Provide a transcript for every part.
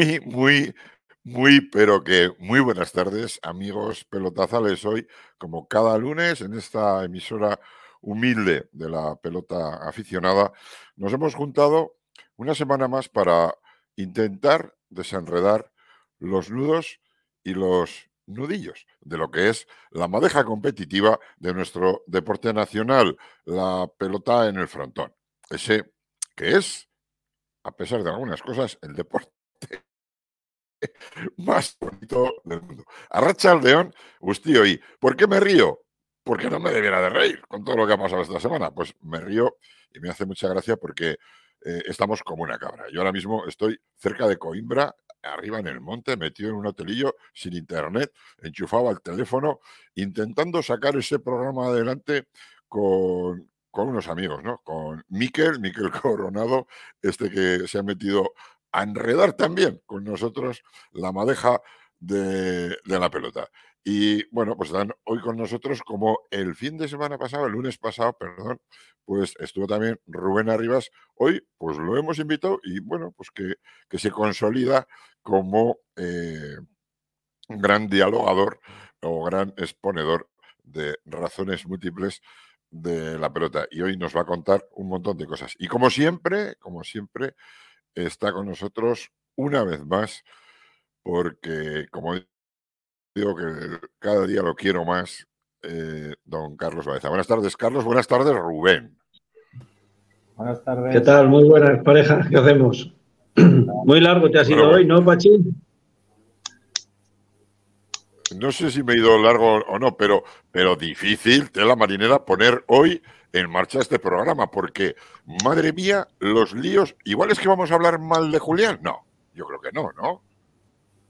Muy, muy, muy, pero que muy buenas tardes, amigos pelotazales. Hoy, como cada lunes, en esta emisora humilde de la pelota aficionada, nos hemos juntado una semana más para intentar desenredar los nudos y los nudillos de lo que es la madeja competitiva de nuestro deporte nacional, la pelota en el frontón. Ese que es, a pesar de algunas cosas, el deporte más bonito del mundo. Arracha al león, usted ¿y por qué me río? Porque no me debiera de reír con todo lo que ha pasado esta semana. Pues me río y me hace mucha gracia porque eh, estamos como una cabra. Yo ahora mismo estoy cerca de Coimbra, arriba en el monte, metido en un hotelillo sin internet, enchufado al teléfono, intentando sacar ese programa adelante con, con unos amigos, ¿no? Con Miquel, Miquel Coronado, este que se ha metido a enredar también con nosotros la madeja de, la pelota. Y bueno, pues están hoy con nosotros como el fin de semana pasado, el lunes pasado, perdón, pues estuvo también Rubén Arribas. Hoy pues lo hemos invitado y bueno, pues que, que se consolida como eh, gran dialogador o gran exponedor de razones múltiples de la pelota. Y hoy nos va a contar un montón de cosas. Y como siempre, como siempre, está con nosotros una vez más, porque como digo que cada día lo quiero más, eh, don Carlos Baeza. Buenas tardes, Carlos. Buenas tardes, Rubén. Buenas tardes. ¿Qué tal? Muy buenas parejas. ¿Qué hacemos? Muy largo te ha sido hoy, ¿no, Pachín? No sé si me he ido largo o no, pero, pero difícil, de la marinera, poner hoy en marcha este programa, porque, madre mía, los líos. Igual es que vamos a hablar mal de Julián. No, yo creo que no, ¿no?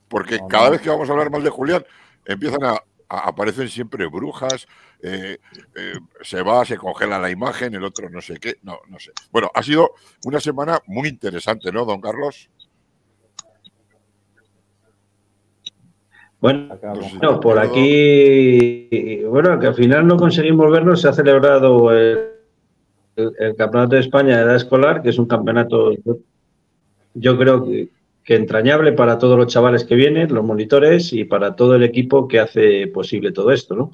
Porque cada vez que vamos a hablar mal de Julián, empiezan a, aparecen siempre brujas, eh, eh, se va, se congela la imagen, el otro no sé qué, no, no sé. Bueno, ha sido una semana muy interesante, ¿no, don Carlos? Bueno, por aquí, bueno, que al final no conseguimos vernos, se ha celebrado el, Campeonato de España de Edad Escolar, que es un campeonato, yo creo que, entrañable para todos los chavales que vienen, los monitores y para todo el equipo que hace posible todo esto, ¿no?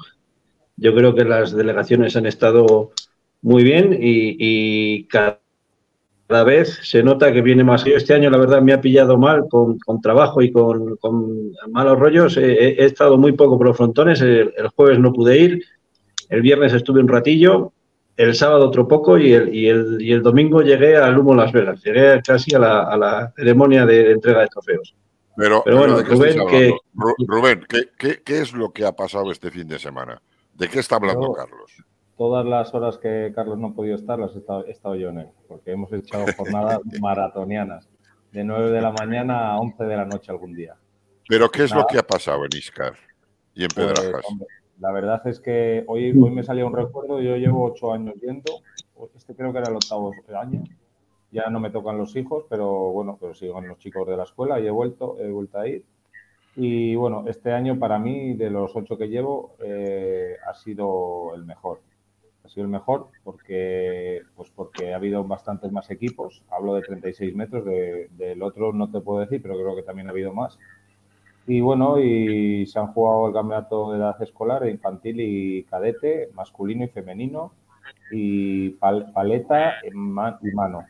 Yo creo que las delegaciones han estado muy bien y, y cada cada vez se nota que viene más. Yo este año, la verdad, me ha pillado mal con, trabajo y con, malos rollos. He, estado muy poco por los frontones. El, jueves no pude ir. El viernes estuve un ratillo. El sábado otro poco y el, y el, domingo llegué al Humo Las Vegas. Llegué casi a la, ceremonia de entrega de trofeos. Pero, bueno, Rubén, que, Rubén ¿qué, es lo que ha pasado este fin de semana? ¿De qué está hablando Carlos? Todas las horas que Carlos no ha podido estar las he estado, yo en él, porque hemos echado jornadas maratonianas, de 9 de la mañana a 11 de la noche algún día. ¿Pero qué es lo que ha pasado en Iscar y en pues, Pedrajas? la verdad es que hoy, hoy me salió un recuerdo, yo llevo 8 años yendo, este creo que era el octavo año, ya no me tocan los hijos, pero bueno, pero sigo en los chicos de la escuela y he vuelto, he vuelto a ir. Y bueno, este año para mí, de los ocho que llevo, eh, ha sido el mejor ha sido el mejor porque, pues porque ha habido bastantes más equipos. Hablo de 36 metros, del otro no te puedo decir, pero creo que también ha habido más. Y bueno, y se han jugado el campeonato de edad escolar, infantil y cadete, masculino y femenino, y paleta y mano.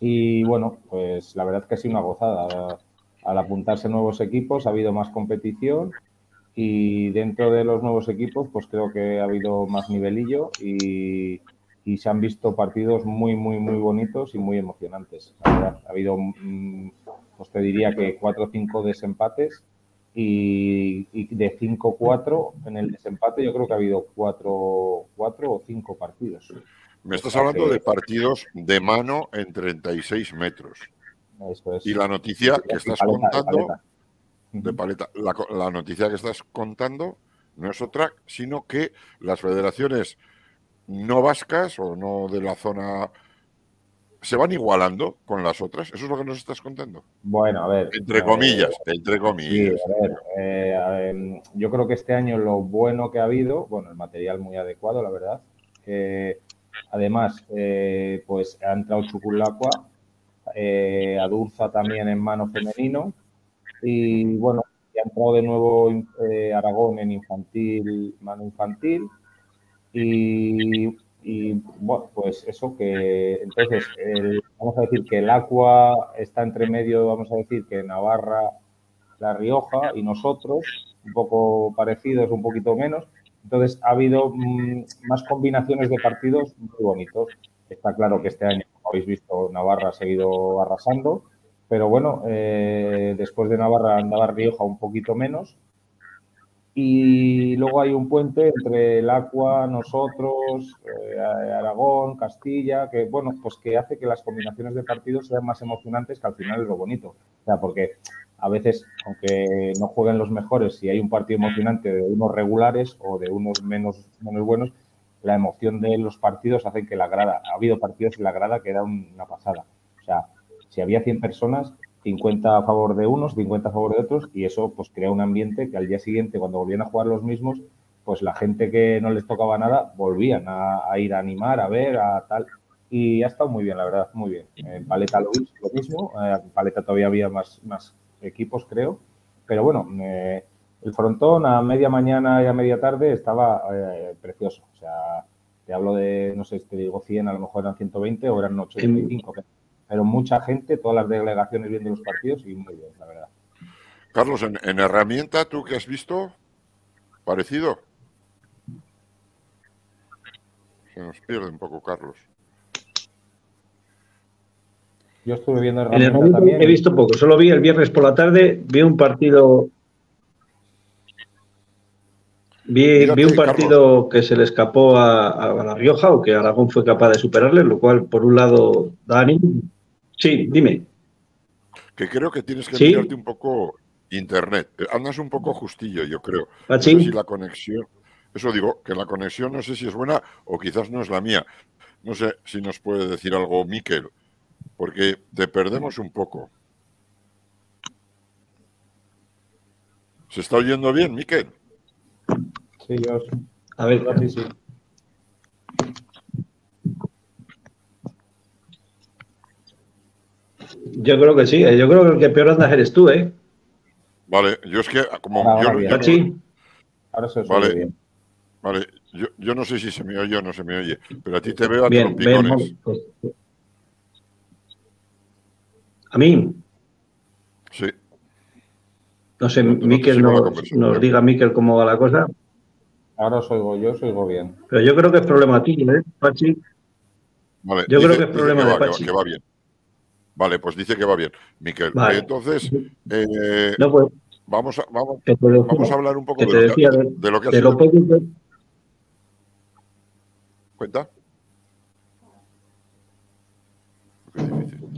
Y bueno, pues la verdad que ha sido una gozada. Al apuntarse nuevos equipos ha habido más competición y dentro de los nuevos equipos, pues creo que ha habido más nivelillo y, se han visto partidos muy, muy, muy bonitos y muy emocionantes. Ha habido, mm, pues te diría que cuatro o cinco desempates y, de 5-4 en el desempate yo creo que ha habido cuatro, cuatro o cinco partidos. Me estás hablando de partidos de mano en 36 metros. Eso es. Y la noticia que estás contando de paleta. La, noticia que estás contando no es otra, sino que las federaciones no vascas o no de la zona se van igualando con las otras. ¿Eso es lo que nos estás contando? Bueno, a ver. Entre comillas, entre comillas. Eh, a ver, yo creo que este año lo bueno que ha habido, bueno, el material muy adecuado, la verdad. además, eh, pues ha entrado Chuculacua eh, Adurza también en mano femenino. Y bueno, ya entrado de nuevo eh, Aragón en infantil, mano infantil. Y, bueno, pues eso que entonces vamos a decir que el Aqua está entre medio, vamos a decir que Navarra, La Rioja y nosotros, un poco parecidos, un poquito menos. Entonces ha habido mm, más combinaciones de partidos muy bonitos. Está claro que este año, como habéis visto, Navarra ha seguido arrasando, pero bueno, eh, después de Navarra andaba Rioja un poquito menos. Y luego hay un puente entre el Aqua, nosotros, eh, Aragón, Castilla, que bueno, pues que hace que las combinaciones de partidos sean más emocionantes que al final es lo bonito. O sea, porque a veces, aunque no jueguen los mejores, si hay un partido emocionante de unos regulares o de unos menos, menos buenos, la emoción de los partidos hace que la grada, ha habido partidos en la grada que da una pasada. O sea, si había 100 personas, 50 a favor de unos, 50 a favor de otros, y eso pues crea un ambiente que al día siguiente, cuando volvían a jugar los mismos, pues la gente que no les tocaba nada volvían a, ir a animar, a ver, a tal. Y ha estado muy bien, la verdad, muy bien. En Paleta lo, lo mismo, en Paleta todavía había más, más equipos, creo. Pero bueno, el frontón a media mañana y a media tarde estaba eh, precioso. O sea, te hablo de, no sé, te digo 100, a lo mejor eran 120 o eran 85. Pero mucha gente, todas las delegaciones viendo los partidos y muy bien, la verdad. Carlos, en, en herramienta, ¿tú qué has visto? ¿Parecido? Se nos pierde un poco, Carlos. Yo estuve viendo el también. He visto poco, solo vi el viernes por la tarde, vi un partido. Vi, un partido que se le escapó a, La Rioja o que Aragón fue capaz de superarle, lo cual, por un lado, Dani. Sí, dime. Que creo que tienes que mirarte un poco internet. Andas un poco justillo, yo creo. ¿Ah, no sé si la conexión. Eso digo, que la conexión no sé si es buena o quizás no es la mía. No sé si nos puede decir algo Miquel porque te perdemos un poco. ¿Se está oyendo bien, Miquel? Sí, yo. A ver, sí, sí. Yo creo que sí, eh. yo creo que el que peor andas eres tú, ¿eh? Vale, yo es que como ahora, yo, yo ahora se vale, bien. Vale, yo, yo, no sé si se me oye o no se me oye, pero a ti te veo a bien, trompicones. Pues, ¿A mí? Sí. No sé, Miquel nos, diga Miquel cómo va la cosa. Ahora os oigo yo, os oigo bien. Pero yo creo que es problema tuyo, ¿eh, Pachi? Vale, yo creo que es problema de Pachi. Que va, bien. Vale, pues dice que va bien, Miquel. Vale. Entonces, eh, no, pues, vamos, a, vamos, vamos a hablar un poco de lo, que, de, lo que ha sido. ¿Cuenta?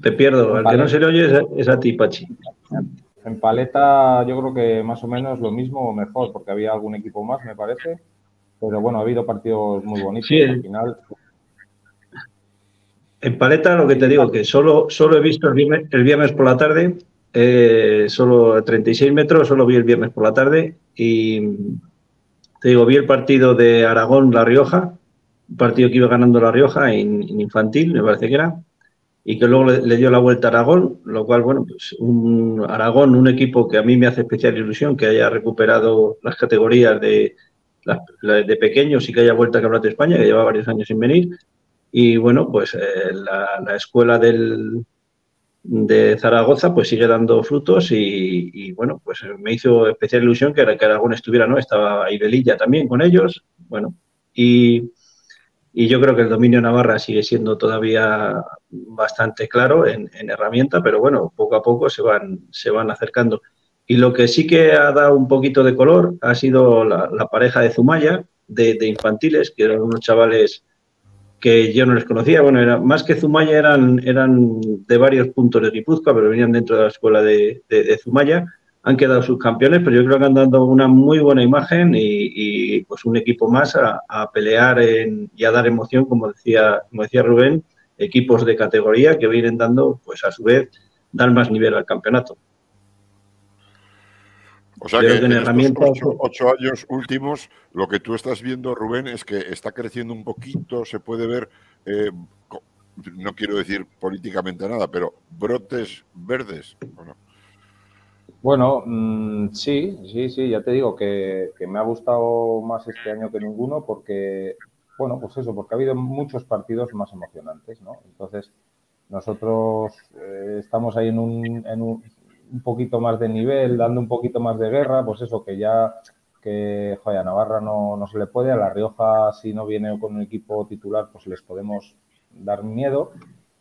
Te pierdo, al que no se le oye es a ti, Pachi. En paleta yo creo que más o menos lo mismo o mejor, porque había algún equipo más, me parece. Pero bueno, ha habido partidos muy bonitos sí, al final. En paleta lo que te digo, que solo, solo he visto el viernes, por la tarde, eh, solo 36 metros, solo vi el viernes por la tarde y te digo, vi el partido de Aragón-La Rioja, un partido que iba ganando La Rioja en infantil, me parece que era, y que luego le, dio la vuelta a Aragón, lo cual, bueno, pues un Aragón, un equipo que a mí me hace especial ilusión que haya recuperado las categorías de, de pequeños y que haya vuelto a Campeonato de España, que lleva varios años sin venir. Y bueno, pues eh, la, escuela del, de Zaragoza pues sigue dando frutos y, bueno, pues me hizo especial ilusión que, Aragón estuviera, ¿no? Estaba Ibelilla también con ellos, bueno, y y yo creo que el dominio Navarra sigue siendo todavía bastante claro en, herramienta, pero bueno, poco a poco se van, se van acercando. Y lo que sí que ha dado un poquito de color ha sido la, pareja de Zumaya, de, infantiles, que eran unos chavales que yo no les conocía. Bueno, era, más que Zumaya eran, eran de varios puntos de Guipúzcoa, pero venían dentro de la escuela de, de Zumaya han quedado subcampeones, pero yo creo que han dado una muy buena imagen y, pues un equipo más a, pelear y a dar emoción, como decía, como decía Rubén, equipos de categoría que vienen dando, pues a su vez, dar más nivel al campeonato. O sea que, en, herramientas... ocho, años últimos, lo que tú estás viendo, Rubén, es que está creciendo un poquito, se puede ver eh, no quiero decir políticamente nada, pero brotes verdes, bueno. Bueno, mm, sí, sí, sí, ya te digo que, me ha gustado más este año que ninguno porque, bueno, pues eso, porque ha habido muchos partidos más emocionantes, ¿no? Entonces, nosotros eh, estamos ahí en un, en un, un, poquito más de nivel, dando un poquito más de guerra, pues eso, que ya que joder, a Navarra no, no se le puede, a La Rioja si no viene con un equipo titular, pues les podemos dar miedo.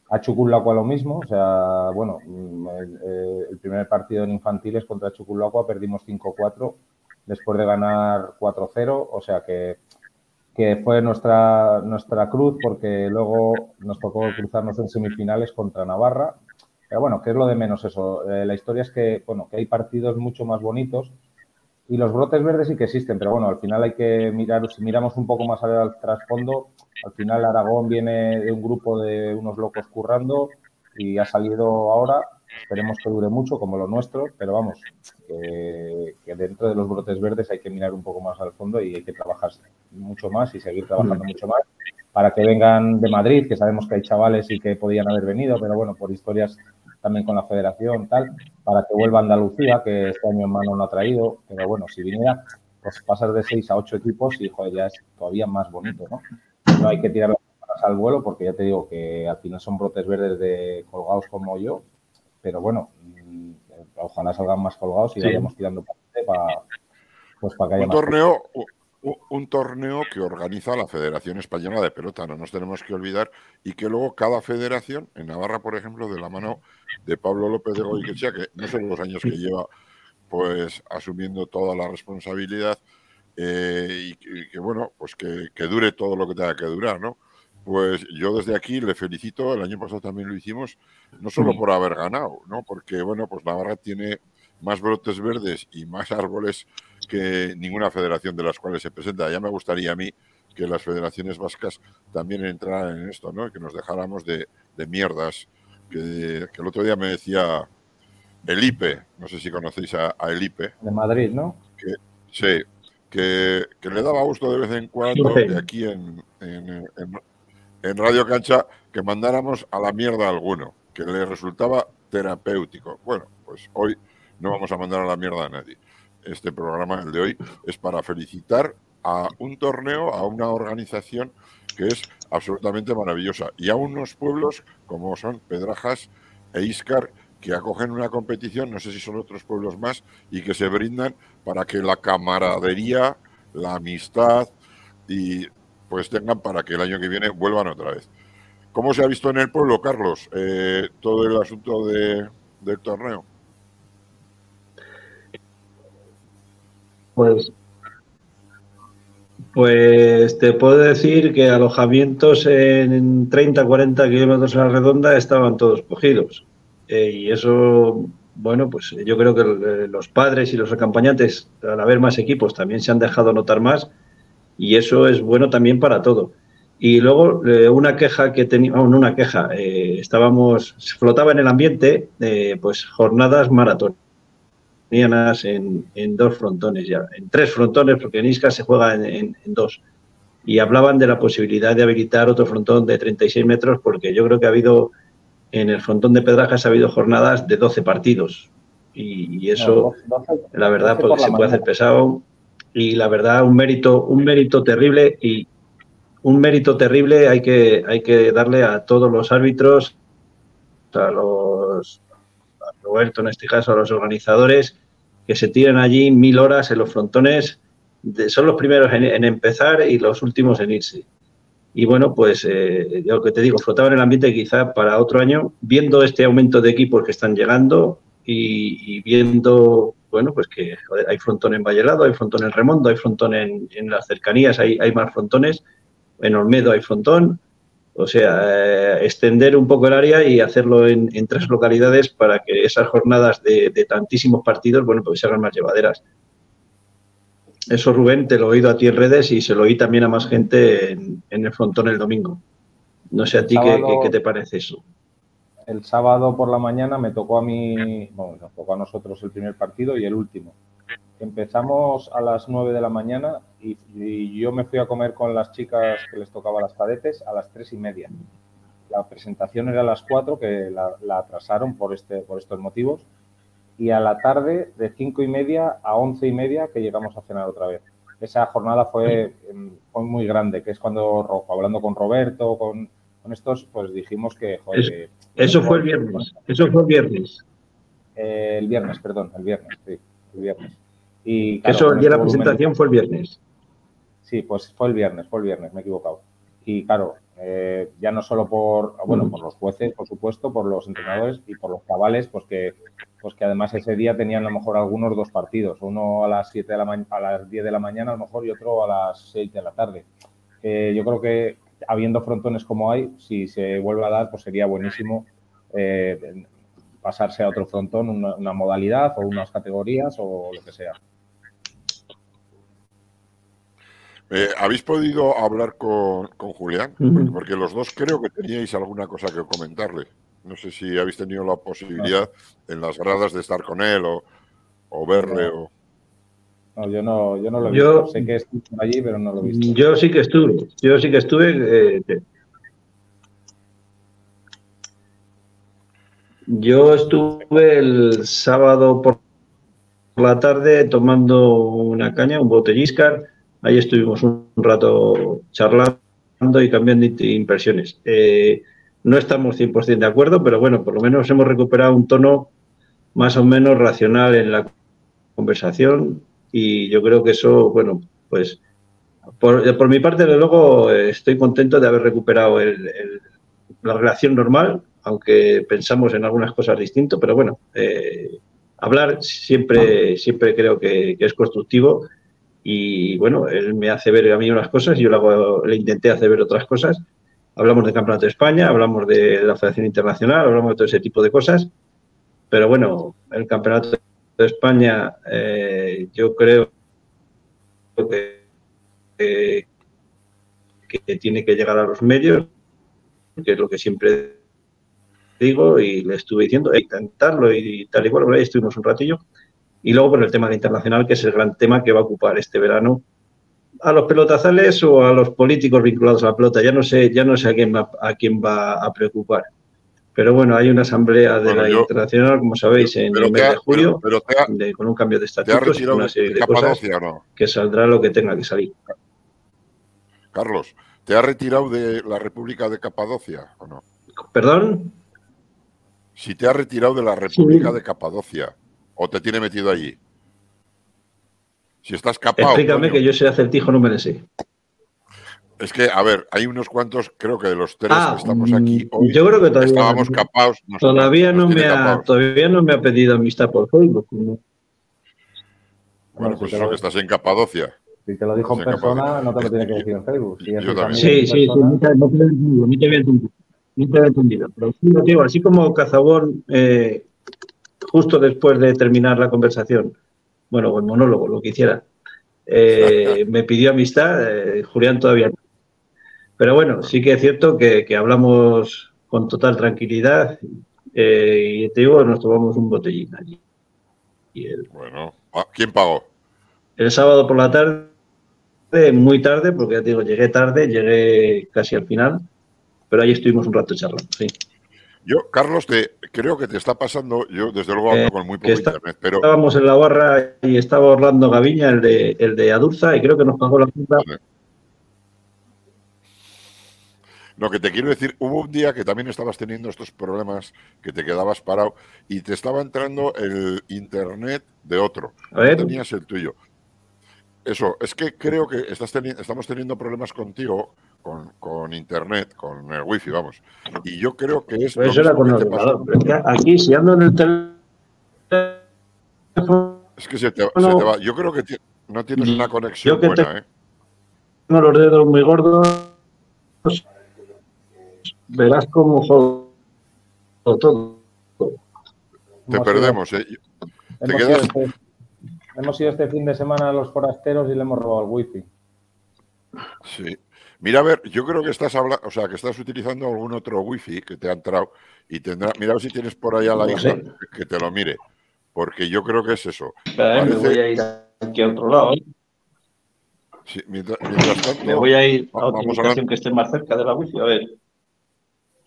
A Chuculacua lo mismo, o sea, bueno, mm, eh, el, primer partido en infantiles contra Chuculacua perdimos 5-4 después de ganar 4-0, o sea que, que, fue nuestra, nuestra cruz porque luego nos tocó cruzarnos en semifinales contra Navarra. Pero bueno, ¿qué es lo de menos eso? Eh, la historia es que, bueno, que hay partidos mucho más bonitos y los brotes verdes sí que existen, pero bueno, al final hay que mirar, si miramos un poco más al trasfondo, al final Aragón viene de un grupo de unos locos currando y ha salido ahora. Esperemos que dure mucho, como lo nuestro, pero vamos, que, dentro de los brotes verdes hay que mirar un poco más al fondo y hay que trabajar mucho más y seguir trabajando mucho más para que vengan de Madrid, que sabemos que hay chavales y que podían haber venido, pero bueno, por historias también con la federación, tal, para que vuelva a Andalucía, que este año en mano no ha traído, pero bueno, si viniera, pues pasar de seis a ocho equipos y joder, ya es todavía más bonito, ¿no? no hay que tirar las al vuelo porque ya te digo que al final son brotes verdes de colgados como yo, pero bueno, mm, ojalá salgan más colgados y vayamos tirando para, pues para que haya un torneo un torneo que organiza la Federación Española de Pelota, no nos tenemos que olvidar, y que luego cada federación, en Navarra, por ejemplo, de la mano de Pablo López de Goiquechea, que no son los años que lleva pues asumiendo toda la responsabilidad, eh, y, que, bueno, pues que, dure todo lo que tenga que durar, ¿no? Pues yo desde aquí le felicito, el año pasado también lo hicimos, no solo por haber ganado, ¿no? Porque, bueno, pues Navarra tiene más brotes verdes y más árboles que ninguna federación de las cuales se presenta. Ya me gustaría a mí que las federaciones vascas también entraran en esto, ¿no? Que nos dejáramos de, mierdas. Que, el otro día me decía Elipe, no sé si conocéis a, Elipe. De Madrid, ¿no? Que, sí, que, le daba gusto de vez en cuando de aquí en, en, Radio Cancha que mandáramos a la mierda a alguno, que le resultaba terapéutico. Bueno, pues hoy no vamos a mandar a la mierda a nadie. Este programa, el de hoy, es para felicitar a un torneo, a una organización que es absolutamente maravillosa y a unos pueblos como son Pedrajas e Iscar que acogen una competición, no sé si son otros pueblos más, y que se brindan para que la camaradería, la amistad y pues tengan para que el año que viene vuelvan otra vez. ¿Cómo se ha visto en el pueblo, Carlos, eh, todo el asunto de, del torneo? Pues, pues te puedo decir que alojamientos en 30, 40 kilómetros a la redonda estaban todos cogidos. Eh, y eso, bueno, pues yo creo que eh, los padres y los acompañantes, al haber más equipos, también se han dejado notar más y eso es bueno también para todo. Y luego eh, una queja que teníamos, no una queja, estábamos, flotaba en el ambiente, pues jornadas maratón en, en, dos frontones ya, en tres frontones, porque en Isca se juega en, dos. Y hablaban de la posibilidad de habilitar otro frontón de 36 metros, porque yo creo que ha habido en el frontón de Pedrajas ha habido jornadas de 12 partidos. Y, eso, la verdad, porque se puede hacer pesado. Y la verdad un mérito, un mérito terrible y un mérito terrible hay que, hay que darle a todos los árbitros, a los a Roberto en este caso, a los organizadores, que se tiran allí mil horas en los frontones, son los primeros en, empezar y los últimos en irse. Y bueno, pues eh, lo que te digo, flotaba en el ambiente quizá para otro año, viendo este aumento de equipos que están llegando y, viendo, bueno, pues que hay frontón en Vallelado, hay frontón en Remondo, hay frontón en, las cercanías, hay, hay más frontones, en Olmedo hay frontón, o sea, eh, extender un poco el área y hacerlo en, tres localidades para que esas jornadas de, tantísimos partidos, bueno, pues se hagan más llevaderas. Eso, Rubén, te lo he oído a ti en redes y se lo oí también a más gente en, el frontón el domingo. No sé a ti qué, te parece eso. El sábado por la mañana me tocó a mí, bueno, nos tocó a nosotros el primer partido y el último. Empezamos a las 9 de la mañana y, yo me fui a comer con las chicas que les tocaba las cadetes a las tres y media. la presentación era a las 4, que la, atrasaron por, este, por estos motivos, y a la tarde de 5 y media a 11 y media que llegamos a cenar otra vez. Esa jornada fue, em, fue muy grande, que es cuando, hablando con Roberto, con, con estos, pues dijimos que... Joder, eso, fue el viernes, eso fue el viernes. Eh, el viernes, perdón, el viernes, sí, el viernes. Y, Eso, día de la presentación fue el viernes. Sí, pues fue el viernes, fue el viernes, me he equivocado. Y claro, eh, ya no solo por, bueno, por los jueces, por supuesto, por los entrenadores y por los cabales, pues que, pues que además ese día tenían a lo mejor algunos dos partidos, uno a las 7 de la a las 10 de la mañana a lo mejor y otro a las 6 de la tarde. yo creo que habiendo frontones como hay, si se vuelve a dar, pues sería buenísimo eh, pasarse a otro frontón, una, modalidad o unas categorías o lo que sea. Eh, ¿Habéis podido hablar con, Julián? Porque los dos creo que teníais alguna cosa que comentarle. No sé si habéis tenido la posibilidad en las gradas de estar con él o, verle. No. O... yo no, yo no lo he visto. sé que estuve allí, pero no lo he visto. Yo sí que estuve. Yo sí que estuve. Eh, Yo estuve el sábado por la tarde tomando una caña, un botelliscar. Ahí estuvimos un rato charlando y cambiando impresiones. Eh, no estamos 100% de acuerdo, pero bueno, por lo menos hemos recuperado un tono más o menos racional en la conversación y yo creo que eso, bueno, pues por, mi parte, desde luego, estoy contento de haber recuperado la relación normal aunque pensamos en algunas cosas distintas, pero bueno, eh, hablar siempre, siempre creo que, es constructivo y bueno, él me hace ver a mí unas cosas y yo le, intenté hacer ver otras cosas. Hablamos del Campeonato de España, hablamos de la Federación Internacional, hablamos de todo ese tipo de cosas, pero bueno, el Campeonato de España eh, yo creo que, tiene que llegar a los medios, que es lo que siempre digo, y le estuve diciendo, intentarlo y tal y cual, ahí estuvimos un ratillo. Y luego por el tema de internacional, que es el gran tema que va a ocupar este verano a los pelotazales o a los políticos vinculados a la pelota. Ya no sé, ya no sé a quién va, a quién va a preocupar. Pero bueno, hay una asamblea de la internacional, como sabéis, en el mes de julio, con un cambio de estatutos y una serie de, cosas que saldrá lo que tenga que salir. Carlos, ¿te ha retirado de la República de Capadocia o no? ¿Perdón? si te ha retirado de la República de Capadocia o te tiene metido allí. Si estás capado. Explícame que yo sé acertijo, no me lo sé. Es que, a ver, hay unos cuantos, creo que de los tres ah, que estamos aquí mm, hoy, yo creo que todavía, estábamos capados. todavía, no me ha, todavía no me ha pedido amistad por Facebook. Bueno, pues eso que estás en Capadocia. Si te lo dijo en persona, no te lo tiene que decir en Facebook. sí, sí, sí, no te, no te, no te he entendido. Pero digo, así como Cazabón, eh, justo después de terminar la conversación, bueno, el monólogo, lo que hiciera, eh, me pidió amistad, eh, Julián todavía no. Pero bueno, sí que es cierto que, hablamos con total tranquilidad y te digo, nos tomamos un botellín allí. Bueno, ah, ¿quién pagó? El sábado por la tarde, muy tarde, porque ya te digo, llegué tarde, llegué casi al final pero ahí estuvimos un rato charlando, sí. Yo, Carlos, te, creo que te está pasando, yo desde luego hablo eh, con muy poco internet, pero... Estábamos en la barra y estaba Orlando Gaviña, el de, el de Adurza, y creo que nos pagó la cuenta. Lo que te quiero decir, hubo un día que también estabas teniendo estos problemas, que te quedabas parado, y te estaba entrando el internet de otro. A ver. tenías el tuyo. Eso, es que creo que estás estamos teniendo problemas contigo con, internet, con el wifi, vamos. Y yo creo que es. Pues era con el ordenador. Aquí, si ando en el teléfono. Es que se te, va. Yo creo que no tienes una conexión buena, ¿eh? Tengo los dedos muy gordos. Verás cómo jodo todo. Te perdemos, ¿eh? Te quedas. Este, hemos ido este fin de semana a los forasteros y le hemos robado el wifi. Sí. Mira, a ver, yo creo que estás hablando, o sea, que estás utilizando algún otro wifi que te ha entrado y tendrá, mira si tienes por ahí a la hija que te lo mire, porque yo creo que es eso. me voy a ir aquí a otro lado. ¿eh? Sí, mientras, tanto, me voy a ir a otra ubicación que esté más cerca de la wifi, a ver.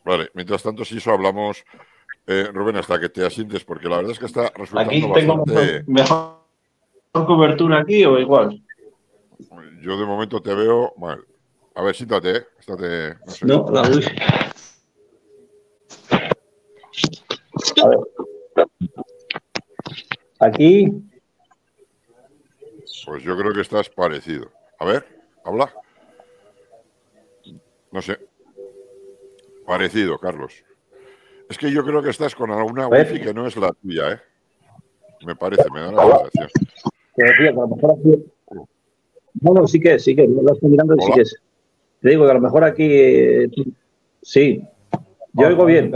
Vale, mientras tanto, si eso hablamos, eh, Rubén, hasta que te asientes, porque la verdad es que está resultando Aquí tengo bastante... mejor cobertura aquí o igual. Yo de momento te veo mal. A ver, siéntate, ¿eh? Estate, no sé. No, la wifi. A ver. Aquí, Pues yo creo que estás parecido. A ver, habla. No sé. Parecido, Carlos. Es que yo creo que estás con alguna wifi que no es la tuya, ¿eh? Me parece, me da la sensación. te decía que a lo mejor. No, no, sí que es, sí que. Lo estoy mirando y sí que es. Te digo que a lo mejor aquí. eh, Sí. Yo oigo bien.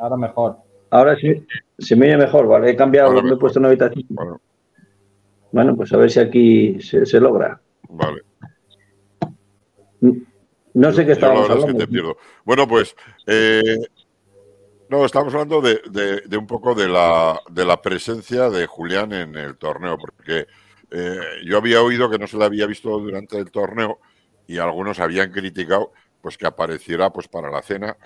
Ahora mejor. Ahora sí. Se me oye mejor, ¿vale? He cambiado, Ahora me he puesto una habitación. Bueno, Bueno, pues a ver si aquí se, se logra. vale. No sé qué Yo la estábamos verdad es que hablando. te pierdo. Bueno, pues. eh, no, estamos hablando de, de- de un poco de la, de la presencia de Julián en el torneo, porque eh, yo había oído que no se le había visto durante el torneo y algunos habían criticado pues que apareciera pues para la cena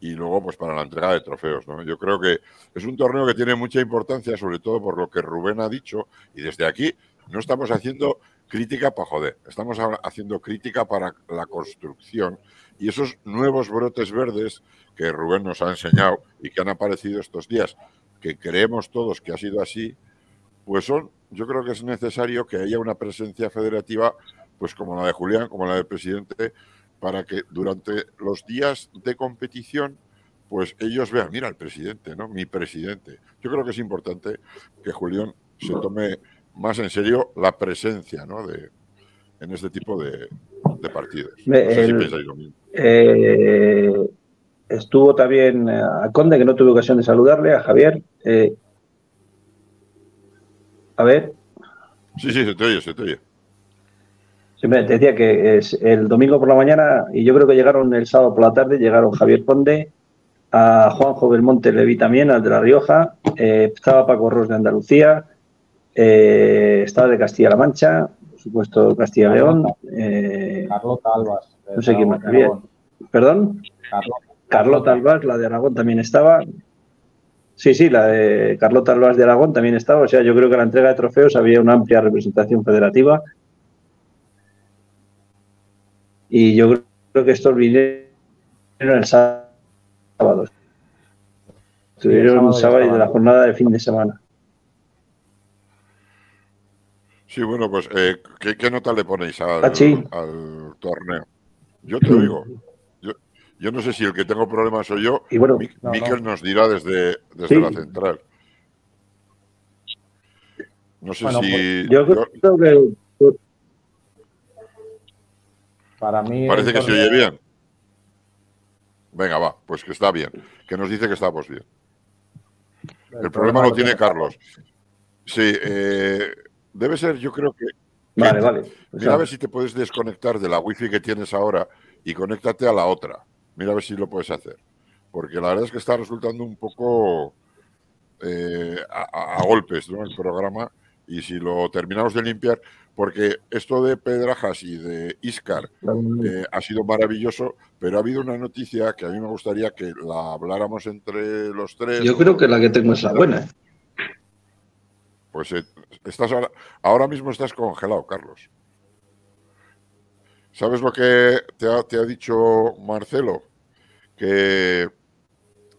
y luego pues para la entrega de trofeos. Yo creo que es un torneo que tiene mucha importancia, sobre todo por lo que Rubén ha dicho, y desde aquí no estamos haciendo crítica para joder, estamos haciendo crítica para la construcción y esos nuevos brotes verdes que Rubén nos ha enseñado y que han aparecido estos días, que creemos todos que ha sido así, pues son, yo creo que es necesario que haya una presencia federativa, pues como la de Julián, como la del presidente, para que durante los días de competición, pues ellos vean, mira el presidente, ¿no? Mi presidente. Yo creo que es importante que Julián se tome más en serio la presencia, ¿no? De, en este tipo de, de partidos. No sé si el- pensáis lo mismo. Eh, estuvo también eh, a Conde, que no tuve ocasión de saludarle, a Javier. Eh, a ver, Sí, sí, se te oye, se te oye. siempre te decía que es el domingo por la mañana, y yo creo que llegaron el sábado por la tarde, llegaron Javier Conde, a Juanjo Belmonte Leví también, al de La Rioja, eh, estaba Paco Ros de Andalucía, eh, estaba de Castilla-La Mancha, por supuesto Castilla-León, eh, Carlota Albas. No sé quién más perdón. Carlota. Carlota Albas, la de Aragón también estaba. Sí, sí, la de Carlota Albas de Aragón también estaba. O sea, yo creo que en la entrega de trofeos había una amplia representación federativa. Y yo creo que estos vinieron el sábado. Estuvieron sábado el sábado y de la jornada de fin de semana. Sí, bueno, pues, eh, ¿qué, qué nota le ponéis al, Pachi. al torneo? Yo te oigo. Yo, no sé si el que tengo problemas soy yo. Y bueno, No, Miquel no. nos dirá desde, desde Sí. la central. No sé Bueno, si. pues, yo yo- creo que Para mí. parece que se oye bien. Venga, va, pues que está bien. Que nos dice que estamos bien. El, problema lo tiene Carlos. Sí, eh, debe ser, yo creo que. Vale, que- vale. O Mira sea, a ver si te puedes desconectar de la wifi que tienes ahora y conéctate a la otra. Mira a ver si lo puedes hacer. Porque la verdad es que está resultando un poco eh, a, golpes ¿no? el programa. Y si lo terminamos de limpiar, porque esto de Pedrajas y de Iscar eh, ha sido maravilloso, pero ha habido una noticia que a mí me gustaría que la habláramos entre los tres. yo creo que la que tengo es la buena. Pues eh, estás ahora, ahora mismo estás congelado, Carlos. ¿Sabes lo que te ha, te ha dicho Marcelo? Que,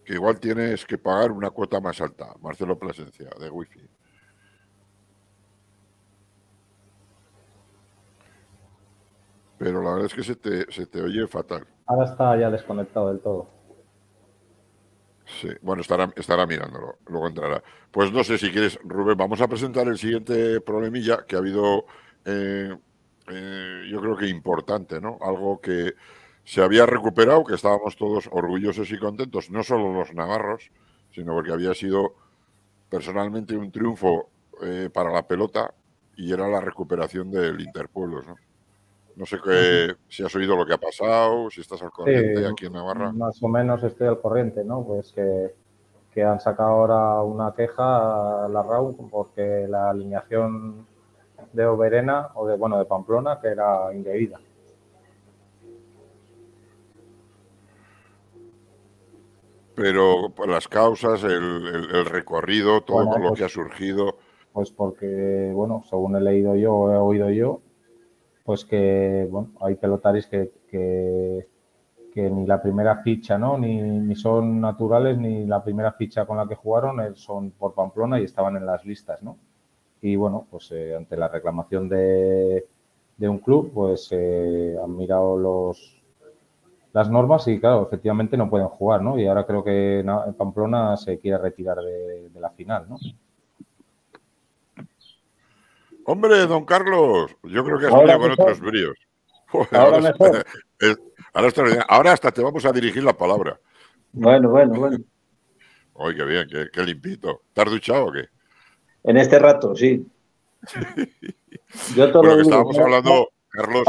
que igual tienes que pagar una cuota más alta, Marcelo Plasencia, de Wi-Fi. Pero la verdad es que se te, se te oye fatal. Ahora está ya desconectado del todo. Sí, bueno, estará, estará mirándolo, luego entrará. Pues no sé si quieres, Rubén, vamos a presentar el siguiente problemilla que ha habido, eh, eh, yo creo que importante, ¿no? Algo que se había recuperado, que estábamos todos orgullosos y contentos, no solo los navarros, sino porque había sido personalmente un triunfo eh, para la pelota y era la recuperación del Interpueblos, ¿no? No sé qué, si has oído lo que ha pasado, si estás al corriente aquí en Navarra. Más o menos estoy al corriente, ¿no? Pues que, que han sacado ahora una queja a la RAU porque la alineación de Oberena, o de, bueno, de Pamplona, que era indebida. pero las causas, el, recorrido, todo lo pues que ha surgido. Pues porque, bueno, según he leído yo o he oído yo, pues que bueno, hay pelotaris que, que, ni la primera ficha, ¿no? Ni, ni, son naturales, ni la primera ficha con la que jugaron eh, son por Pamplona y estaban en las listas, ¿no? Y bueno, pues eh, ante la reclamación de, de un club, pues eh, han mirado los las normas y claro, efectivamente no pueden jugar, ¿no? Y ahora creo que Pamplona se quiere retirar de, la final, ¿no? Hombre, don Carlos, yo creo que has venido con otros bríos. ahora, mejor. ahora, hasta te vamos a dirigir la palabra. Bueno, bueno, bueno. Ay, qué bien, qué, limpito. ¿Te has duchado o qué? En este rato, sí. yo todo bueno, estábamos hablando, Carlos,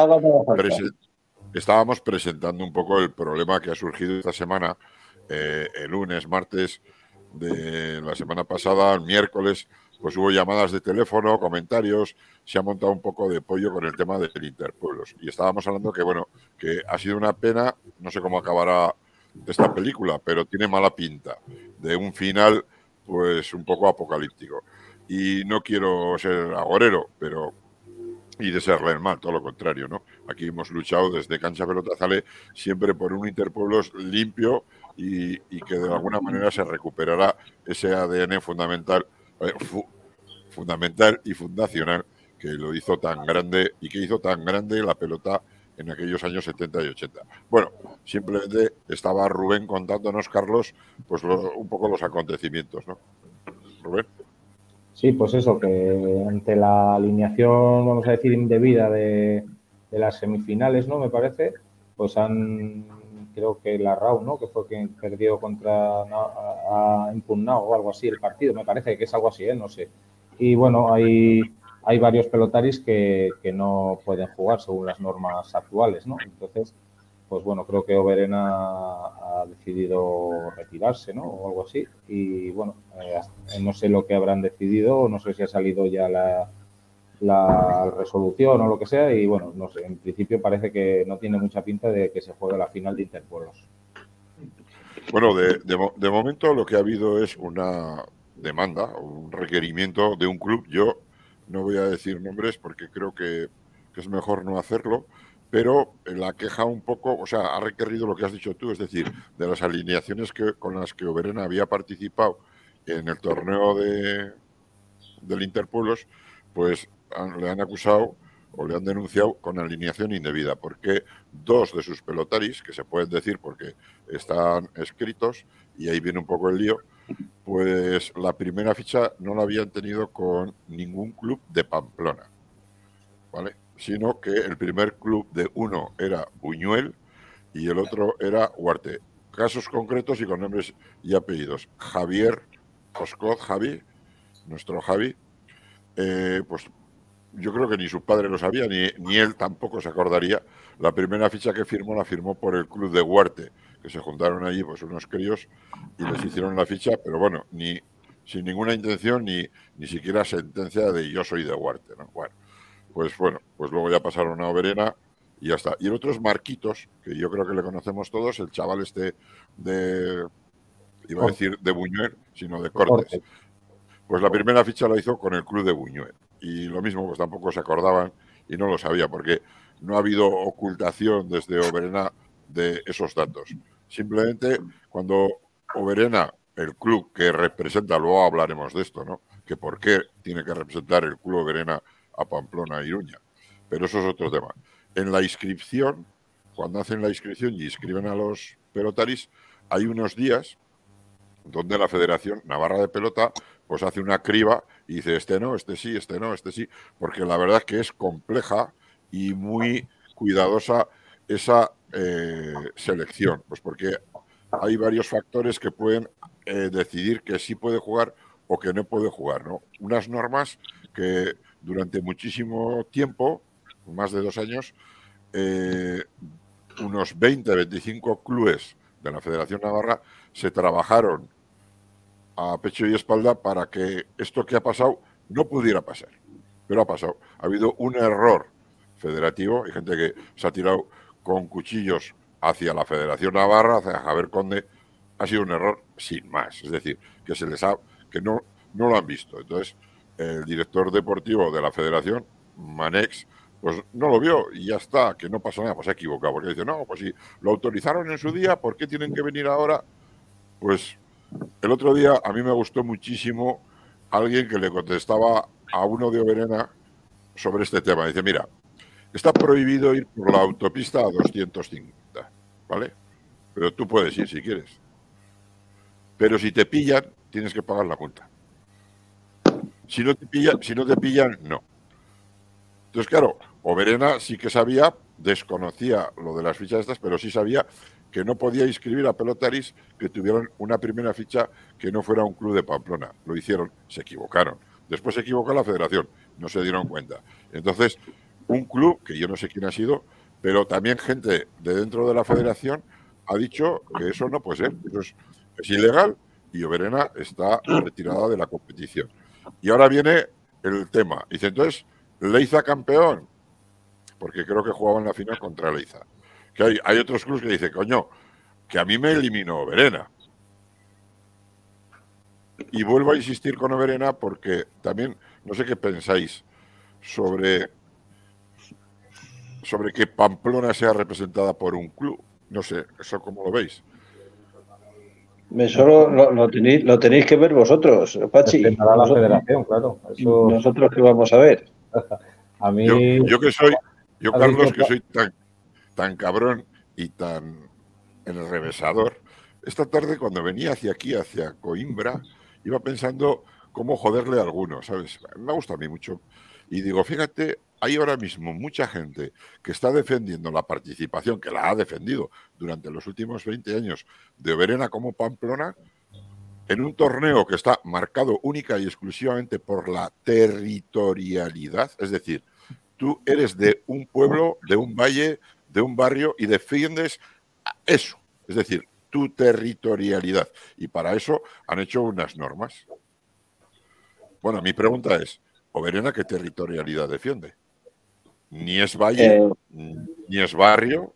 estábamos presentando un poco el problema que ha surgido esta semana, eh, el lunes, martes de la semana pasada, el miércoles, pues hubo llamadas de teléfono, comentarios, se ha montado un poco de pollo con el tema del Interpueblos. Y estábamos hablando que, bueno, que ha sido una pena, no sé cómo acabará esta película, pero tiene mala pinta, de un final, pues un poco apocalíptico. Y no quiero ser agorero, pero y desearle el mal, todo lo contrario, ¿no? Aquí hemos luchado desde Cancha Pelota Sale siempre por un Interpueblos limpio y, que de alguna manera se recuperará ese ADN fundamental, eh, fundamental y fundacional que lo hizo tan grande y que hizo tan grande la pelota en aquellos años 70 y 80. Bueno, simplemente estaba Rubén contándonos, Carlos, pues un poco los acontecimientos, ¿no? Rubén. Sí, pues eso, que ante la alineación, vamos a decir, indebida de, las semifinales, ¿no? Me parece, pues han, creo que la RAU, ¿no? Que fue quien perdió contra, ha, impugnado o algo así el partido, me parece que es algo así, ¿eh? No sé. Y bueno, hay, hay varios pelotaris que, que no pueden jugar según las normas actuales, ¿no? Entonces, pues bueno, creo que Oberena ha decidido retirarse, ¿no? O algo así. Y bueno, eh, no sé lo que habrán decidido, no sé si ha salido ya la, resolución o lo que sea. Y bueno, no sé, en principio parece que no tiene mucha pinta de que se juegue la final de Interpueblos. Bueno, de, de, momento lo que ha habido es una demanda, un requerimiento de un club. Yo no voy a decir nombres porque creo que es mejor no hacerlo pero la queja un poco, o sea, ha requerido lo que has dicho tú, es decir, de las alineaciones que, con las que Oberena había participado en el torneo de, del Interpueblos, pues le han acusado o le han denunciado con alineación indebida, porque dos de sus pelotaris, que se pueden decir porque están escritos, y ahí viene un poco el lío, pues la primera ficha no la habían tenido con ningún club de Pamplona. ¿Vale? Sino que el primer club de uno era Buñuel y el otro era Huarte. Casos concretos y con nombres y apellidos. Javier Oscoz, Javi, nuestro Javi, eh, pues yo creo que ni su padre lo sabía, ni, ni él tampoco se acordaría. La primera ficha que firmó la firmó por el club de Huarte, que se juntaron allí pues unos críos y les hicieron la ficha, pero bueno, ni sin ninguna intención ni, ni siquiera sentencia de yo soy de Huarte. ¿no? Bueno, pues bueno, pues luego ya pasaron a Oberena y ya está. Y el otro es Marquitos, que yo creo que le conocemos todos, el chaval este de, iba a decir de Buñuel, sino de Cortes. Pues la primera ficha la hizo con el club de Buñuel. Y lo mismo, pues tampoco se acordaban y no lo sabía, porque no ha habido ocultación desde Oberena de esos datos. Simplemente cuando Oberena, el club que representa, luego hablaremos de esto, ¿no? Que por qué tiene que representar el club Oberena a Pamplona, y Iruña. Pero eso es otro tema. En la inscripción, cuando hacen la inscripción y inscriben a los pelotaris, hay unos días donde la Federación Navarra de Pelota pues hace una criba y dice este no, este sí, este no, este sí, porque la verdad es que es compleja y muy cuidadosa esa eh, selección, pues porque hay varios factores que pueden eh, decidir que sí puede jugar o que no puede jugar, ¿no? Unas normas que durante muchísimo tiempo, más de dos años, eh, unos 20, 25 clubes de la Federación Navarra se trabajaron a pecho y espalda para que esto que ha pasado no pudiera pasar. Pero ha pasado. Ha habido un error federativo. Hay gente que se ha tirado con cuchillos hacia la Federación Navarra, hacia Javier Conde, ha sido un error sin más. Es decir, que se les ha, que no, no lo han visto. Entonces, el director deportivo de la federación, Manex, pues no lo vio y ya está, que no pasa nada, pues se ha equivocado, porque dice, no, pues si lo autorizaron en su día, ¿por qué tienen que venir ahora? Pues el otro día a mí me gustó muchísimo alguien que le contestaba a uno de Oberena sobre este tema. Dice, mira, está prohibido ir por la autopista a 250, ¿vale? Pero tú puedes ir si quieres. Pero si te pillan, tienes que pagar la multa. Si no te pillan, si no te pillan, no. Entonces, claro, Oberena sí que sabía, desconocía lo de las fichas estas, pero sí sabía que no podía inscribir a pelotaris que tuvieran una primera ficha que no fuera un club de Pamplona. Lo hicieron, se equivocaron. Después se equivocó la federación, no se dieron cuenta. Entonces, un club, que yo no sé quién ha sido, pero también gente de dentro de la federación ha dicho que eso no puede ser, eso es, ilegal y Oberena está retirada de la competición. Y ahora viene el tema. Dice, entonces, Leiza campeón, porque creo que jugaba en la final contra Leiza. Que hay, hay otros clubes que dicen, coño, que a mí me eliminó Verena. Y vuelvo a insistir con Verena porque también, no sé qué pensáis sobre, sobre que Pamplona sea representada por un club. No sé, ¿eso cómo lo veis? Eso lo, lo, tenéis, lo tenéis que ver vosotros, Pachi. la federación, claro. Nosotros que vamos a ver. a mí... yo que soy, yo Carlos, que soy tan, tan cabrón y tan enrevesador. Esta tarde, cuando venía hacia aquí, hacia Coimbra, iba pensando cómo joderle a alguno, ¿sabes? Me gusta a mí mucho. Y digo, fíjate, hay ahora mismo mucha gente que está defendiendo la participación, que la ha defendido durante los últimos 20 años de Verena como Pamplona, en un torneo que está marcado única y exclusivamente por la territorialidad, es decir, tú eres de un pueblo, de un valle, de un barrio y defiendes eso, es decir, tu territorialidad. Y para eso han hecho unas normas. Bueno, mi pregunta es, ¿Oberena qué territorialidad defiende? Ni es valle, eh, ni es barrio.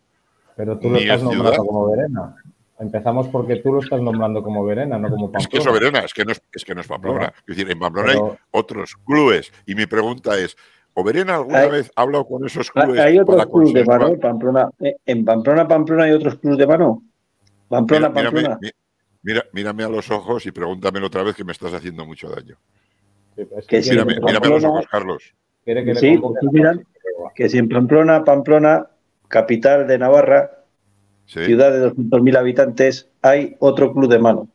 Pero tú lo estás nombrando como Verena. Empezamos porque tú lo estás nombrando como Verena, no como Pamplona. Es que es Verena, es que no es, es, que no es Pamplona. Es decir, en Pamplona hay otros clubes. Y mi pregunta es, ¿O Verena alguna vez ha hablado con esos clubes? Hay otros clubes de mano, Pamplona. Eh, en Pamplona, Pamplona hay otros clubes de mano. Pamplona, mira, Pamplona. Mira, mírame a los ojos y pregúntamelo otra vez que me estás haciendo mucho daño. que mírame, mírame a los ojos, Carlos. Que sí, pues que si en Pamplona, Pamplona, capital de Navarra, ciudad de 200.000 habitantes, hay otro club de mano.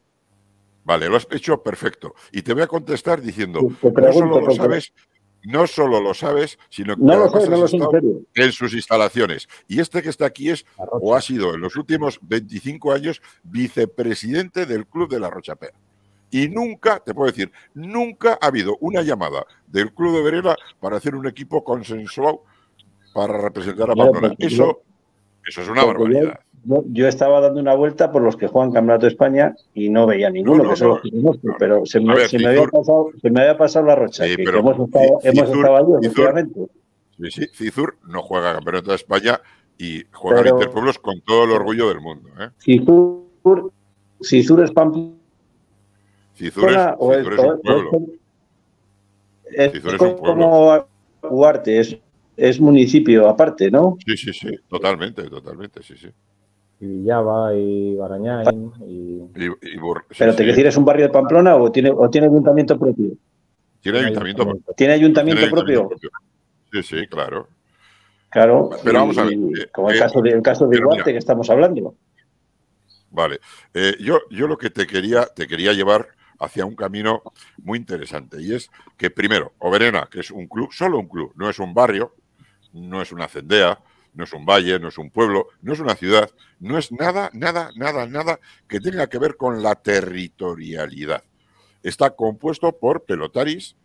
Vale, lo has hecho perfecto. Y te voy a contestar diciendo, no solo lo sabes, no solo lo sabes, sino que no lo sé, no lo sé, en, en, sus instalaciones. Y este que está aquí es, o ha sido en los últimos 25 años, vicepresidente del Club de la Rochapea. Y nunca, te puedo decir, nunca ha habido una llamada del Club de Verena para hacer un equipo consensuado para representar a Pamplona. Pues, eso, eso es una barbaridad. Yo, estaba dando una vuelta por los que juegan Campeonato de España y no veía ninguno, que son los que pero se me, había pasado, se me, había pasado, la rocha. Sí, pero hemos estado, hemos estado allí, efectivamente. Sí, sí, Cizur no juega Campeonato de España y juega pero, Interpueblos con todo el orgullo del mundo. ¿eh? Cizur, Cizur es Pamplona. Cizur es, Cizur es, es un pueblo. Es, Cizur es un pueblo. como Huarte, es, es municipio aparte, ¿no? Sí, sí, sí, totalmente, totalmente, sí, sí y Villava y Barañáin. Y... y, y Pero te quiero decir, ¿es un barrio de Pamplona o tiene, o tiene ayuntamiento propio? Tiene ayuntamiento, propio. ¿Tiene ayuntamiento, ¿Tiene propio? propio? Sí, sí, claro. Claro, pero vamos a ver. Eh, como el caso de, el caso de Duarte que estamos hablando. Vale. Eh, yo, yo lo que te quería, te quería llevar hacia un camino muy interesante y es que primero, Oberena, que es un club, solo un club, no es un barrio, no es una cendea, no es un valle, no es un pueblo, no es una ciudad, no es nada, nada, nada, nada que tenga que ver con la territorialidad. Está compuesto por pelotaris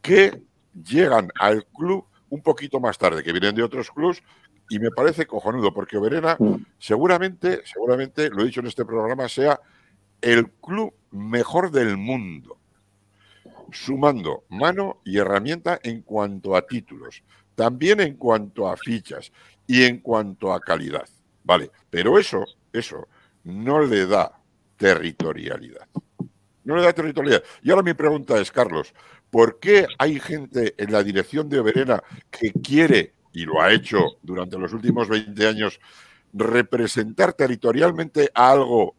que llegan al club un poquito más tarde, que vienen de otros clubs, y me parece cojonudo, porque Verena mm. seguramente, seguramente, lo he dicho en este programa, sea el club mejor del mundo, sumando mano y herramienta en cuanto a títulos, también en cuanto a fichas y en cuanto a calidad. Vale, pero eso, eso no le da territorialidad. No le da territorialidad. Y ahora mi pregunta es, Carlos, ¿por qué hay gente en la dirección de Oberena que quiere, y lo ha hecho durante los últimos 20 años, representar territorialmente a algo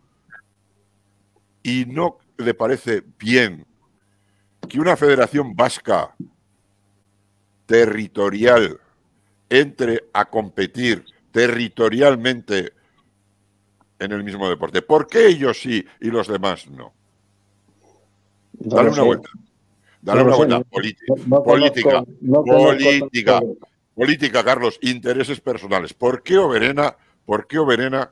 y no le parece bien que una federación vasca territorial entre a competir territorialmente en el mismo deporte. ¿Por qué ellos sí y los demás no? Dale una vuelta. Dale una vuelta. política. política. política, Carlos. Intereses personales. ¿Por qué Oberena, por qué Oberena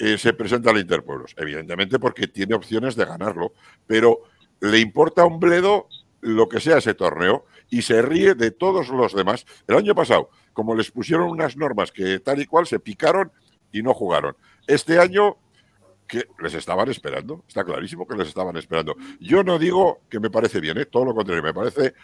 eh, se presenta al Interpueblos? Evidentemente porque tiene opciones de ganarlo, pero le importa un bledo lo que sea ese torneo y se ríe de todos los demás. El año pasado, como les pusieron unas normas que tal y cual se picaron y no jugaron. Este año que les estaban esperando, está clarísimo que les estaban esperando. Yo no digo que me parece bien, ¿eh? todo lo contrario, me parece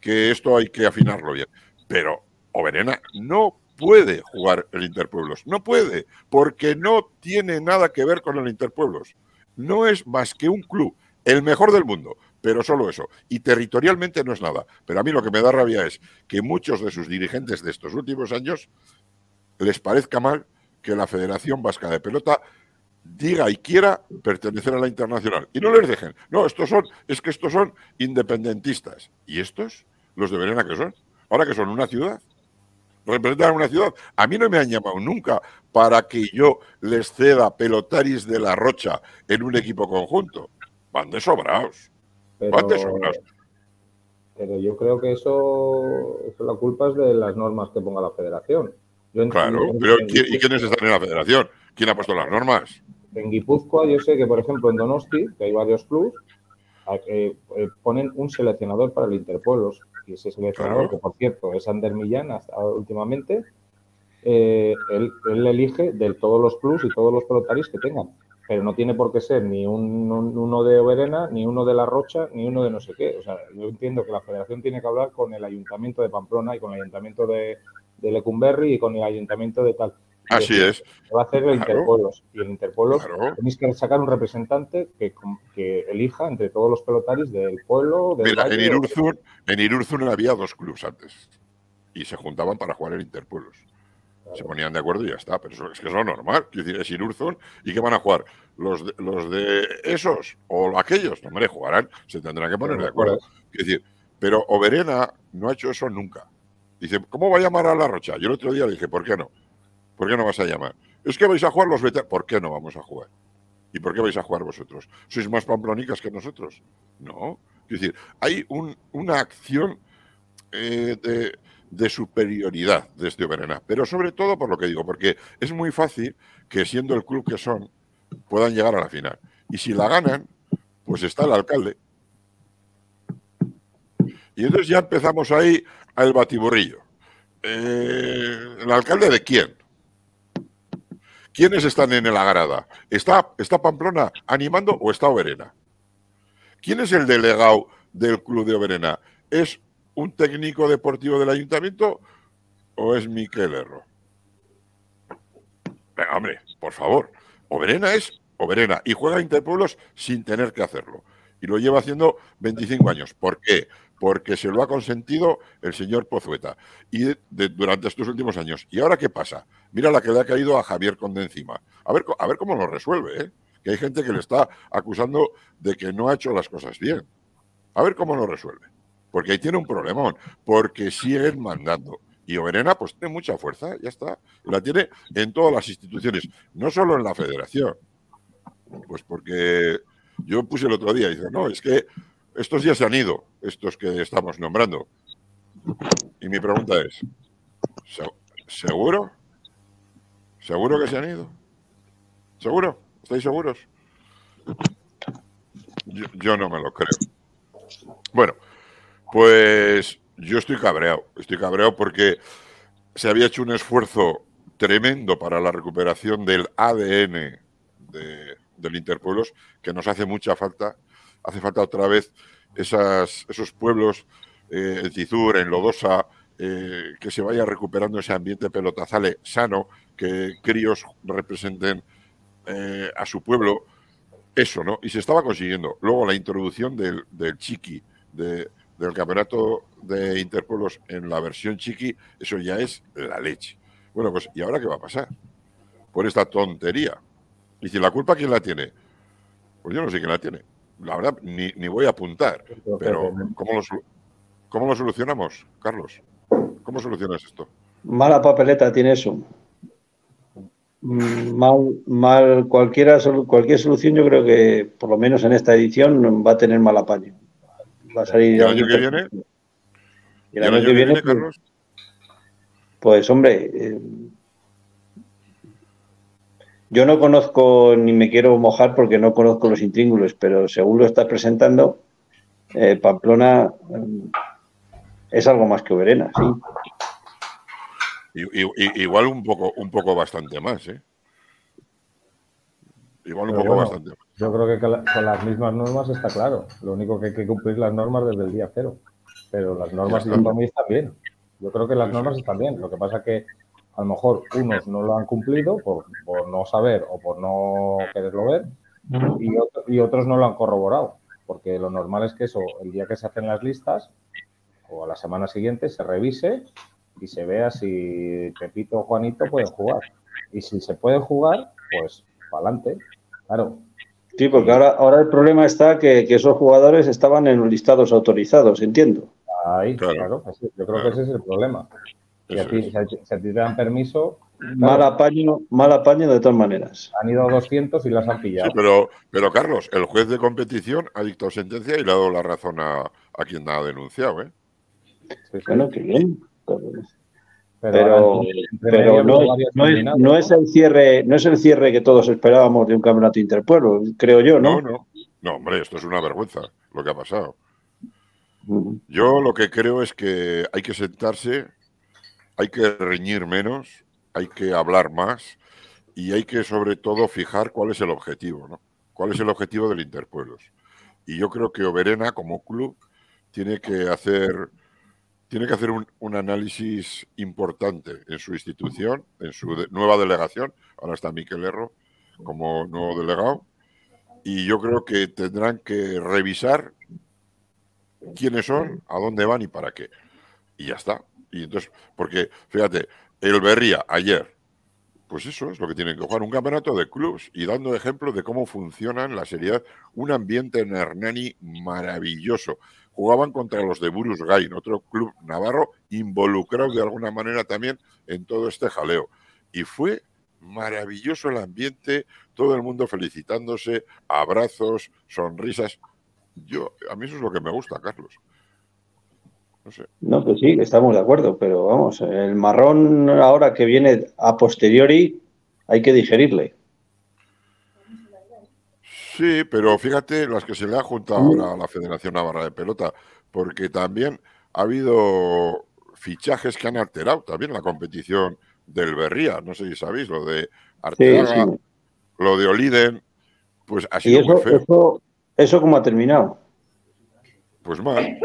que esto hay que afinarlo bien. Pero Oberena no puede jugar el Interpueblos, no puede, porque no tiene nada que ver con el Interpueblos. No es más que un club, el mejor del mundo, pero solo eso. Y territorialmente no es nada. Pero a mí lo que me da rabia es que muchos de sus dirigentes de estos últimos años les parezca mal que la Federación Vasca de Pelota diga y quiera pertenecer a la internacional. Y no les dejen. No, estos son, es que estos son independentistas. ¿Y estos? ¿Los de Verena que son? Ahora que son una ciudad. Representan una ciudad. A mí no me han llamado nunca para que yo les ceda pelotaris de la Rocha en un equipo conjunto. Van de sobraos. Pero, yo creo que eso, la culpa es de las normas que ponga la federación. claro, pero ¿y quiénes están en la federación? ¿Quién ha puesto las normas? En Guipúzcoa yo sé que, por ejemplo, en Donosti, que hay varios clubs, eh, eh, ponen un seleccionador para el Interpueblos. Y ese seleccionador, que por cierto es Ander Millán hasta últimamente, eh, él, él, elige de todos los clubs y todos los pelotaris que tengan pero no tiene por qué ser ni un, uno de Oberena, ni uno de La Rocha, ni uno de no sé qué. O sea, yo entiendo que la federación tiene que hablar con el ayuntamiento de Pamplona y con el ayuntamiento de, de Lecumberri y con el ayuntamiento de tal. Así es. Va a hacer el Interpueblos. Y el Interpueblos tenéis que sacar un representante que, que, elija entre todos los pelotaris del pueblo. Mira, en Irurzun, en Irurzun había dos clubes antes y se juntaban para jugar el Interpueblos. Se ponían de acuerdo y ya está, pero eso es que es lo normal. Quiero decir, es Inurzun y ¿qué van a jugar? ¿Los de, los de esos o aquellos? No, hombre, jugarán, se tendrán que poner de acuerdo. Quiero decir, pero Oberena no ha hecho eso nunca. Dice, ¿cómo va a llamar a la Rocha? Yo el otro día le dije, ¿por qué no? ¿Por qué no vas a llamar? Es que vais a jugar los veteranos. ¿Por qué no vamos a jugar? ¿Y por qué vais a jugar vosotros? ¿Sois más pamplonicas que nosotros? No. Es decir, hay una acción eh, de, de superioridad de este Oberena. Pero sobre todo por lo que digo, porque es muy fácil que siendo el club que son, puedan llegar a la final. Y si la ganan, pues está el alcalde. Y entonces ya empezamos ahí al batiburrillo. Eh, ¿El alcalde de quién? ¿Quiénes están en la grada? ¿Está, ¿Está Pamplona animando o está Oberena? ¿Quién es el delegado del club de Oberena? ¿Es un técnico deportivo del ayuntamiento o es Miquel Erro? Venga, hombre, por favor. Oberena es Oberena y juega Interpueblos sin tener que hacerlo. Y lo lleva haciendo 25 años. ¿Por qué? Porque se lo ha consentido el señor Pozueta y durante estos últimos años. ¿Y ahora qué pasa? Mira la que le ha caído a Javier Conde encima. A ver, a ver cómo lo resuelve, ¿eh? Que hay gente que le está acusando de que no ha hecho las cosas bien. A ver cómo lo resuelve porque ahí tiene un problemón, porque siguen mandando. Y Oberena pues tiene mucha fuerza, ya está. La tiene en todas las instituciones, no solo en la federación. Pues porque yo puse el otro día dice, no, es que estos ya se han ido, estos que estamos nombrando. Y mi pregunta es, ¿seguro? ¿Seguro que se han ido? ¿Seguro? ¿Estáis seguros? yo no me lo creo. Bueno, pues yo estoy cabreado, estoy cabreado porque se había hecho un esfuerzo tremendo para la recuperación del ADN del Interpueblos, que nos hace mucha falta. Hace falta otra vez esas, esos pueblos, eh, en Cizur, en Lodosa, eh, que se vaya recuperando ese ambiente pelotazale sano, que críos representen eh, a su pueblo eso, ¿no? Y se estaba consiguiendo. Luego la introducción del, del chiqui, de, del campeonato de Interpueblos en la versión chiqui, eso ya es la leche. Bueno, pues ¿y ahora qué va a pasar? Por esta tontería. Y si la culpa quién la tiene, pues yo no sé quién la tiene. La verdad, ni, ni voy a apuntar. Pero ¿cómo lo, ¿cómo lo solucionamos, Carlos? ¿Cómo solucionas esto? Mala papeleta tiene eso. Mal, mal cualquiera, cualquier solución, yo creo que por lo menos en esta edición va a tener mal apaño. Va a salir. ¿Y el año que viene? ¿Y el año, que viene, Carlos? Pues, hombre, eh, yo no conozco ni me quiero mojar porque no conozco los intríngulos, pero según lo estás presentando, eh, Pamplona eh, es algo más que Oberena, sí. igual un poco, un poco bastante más, ¿eh? Igual un poco bastante más. Yo creo que con las mismas normas está claro. Lo único que hay que cumplir las normas desde el día cero. Pero las normas están bien. Yo creo que las normas están bien. Lo que pasa es que a lo mejor unos no lo han cumplido por, no saber o por no quererlo ver y, otros no lo han corroborado. Porque lo normal es que eso, el día que se hacen las listas o a la semana siguiente, se revise y se vea si Pepito o Juanito pueden jugar. Y si se puede jugar, pues para adelante. Claro, Sí, porque ahora, ahora el problema está que, esos jugadores estaban en los listados autorizados, entiendo. Ahí, claro, yo creo que ese es el problema. Si a, ti, te dan permiso. Mal, apaño, mal apaño de todas maneras. Han ido a 200 y las han pillado. Sí, pero, pero Carlos, el juez de competición ha dictado sentencia y le ha dado la razón a, quien ha denunciado. ¿eh? bueno, qué bien. Pero, pero, no, es, el cierre, no es el cierre que todos esperábamos de un campeonato interpueblo, creo yo, ¿no? No, no. No, hombre, esto es una vergüenza lo que ha pasado. Yo lo que creo es que hay que sentarse, hay que reñir menos, hay que hablar más y hay que sobre todo fijar cuál es el objetivo, ¿no? ¿Cuál es el objetivo del Interpueblos? Y yo creo que Oberena como club tiene que hacer tiene que hacer un, análisis importante en su institución, en su nueva delegación. Ahora está Miquel Erro como nuevo delegado. Y yo creo que tendrán que revisar quiénes son, a dónde van y para qué. Y ya está. Y entonces, porque, fíjate, el Berría ayer, pues eso es lo que tienen que jugar, un campeonato de clubs y dando ejemplo de cómo funcionan la seriedad, un ambiente en Hernani maravilloso jugaban contra los de Burus Gain, otro club navarro involucrado de alguna manera también en todo este jaleo. Y fue maravilloso el ambiente, todo el mundo felicitándose, abrazos, sonrisas. Yo, a mí eso es lo que me gusta, Carlos. No sé. No, pues sí, estamos de acuerdo, pero vamos, el marrón ahora que viene a posteriori hay que digerirle. Sí, pero fíjate las que se le ha juntado ahora a la Federación Navarra de Pelota, porque también ha habido fichajes que han alterado también la competición del Berría. No sé si sabéis, lo de Arteaga, lo de Oliden, pues ha sido muy feo. Eso, eso cómo ha terminado? Pues mal.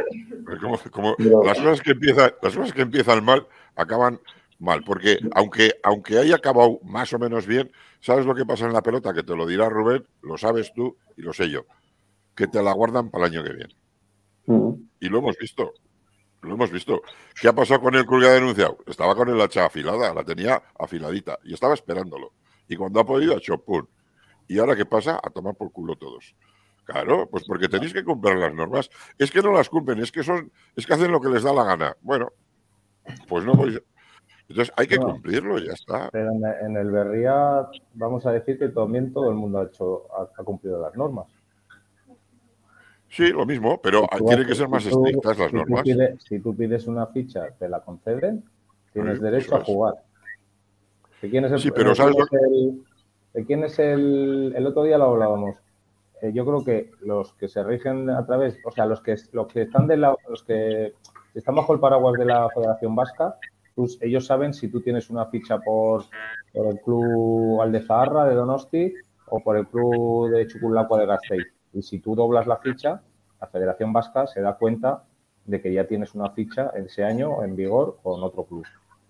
Como, las, cosas que empiezan, las cosas que empiezan mal acaban mal, porque aunque, aunque haya acabado más o menos bien, ¿sabes lo que pasa en la pelota? Que te lo dirá Rubén, lo sabes tú y lo sé yo, que te la guardan para el año que viene. Mm. Y lo hemos visto, lo hemos visto. ¿Qué ha pasado con el que ha denunciado? Estaba con el hacha afilada, la tenía afiladita y estaba esperándolo. Y cuando ha podido, ha hecho pum. ¿Y ahora qué pasa? A tomar por culo todos. Claro, pues porque tenéis que cumplir las normas. Es que no las cumplen, es que son, es que hacen lo que les da la gana. Bueno, pues no voy, entonces hay que cumplirlo y ya está. Pero en, el Berría vamos a decir que también todo el mundo ha hecho ha, cumplido las normas. Sí, lo mismo, pero tiene que ser más estrictas las normas. si tú pides una ficha, te la conceden, tienes derecho a jugar. ¿De quién es el, sí, pero ¿sabes ¿De quién es el, el otro día lo hablábamos? Eh, yo creo que los que se rigen a través, o sea, los que los que están de la, los que están bajo el paraguas de la Federación Vasca ellos saben si tú tienes una ficha por, el club Aldezaharra de Donosti o por el club de Chucurlacua de Gasteiz. Y si tú doblas la ficha, la Federación Vasca se da cuenta de que ya tienes una ficha ese año en vigor con otro club.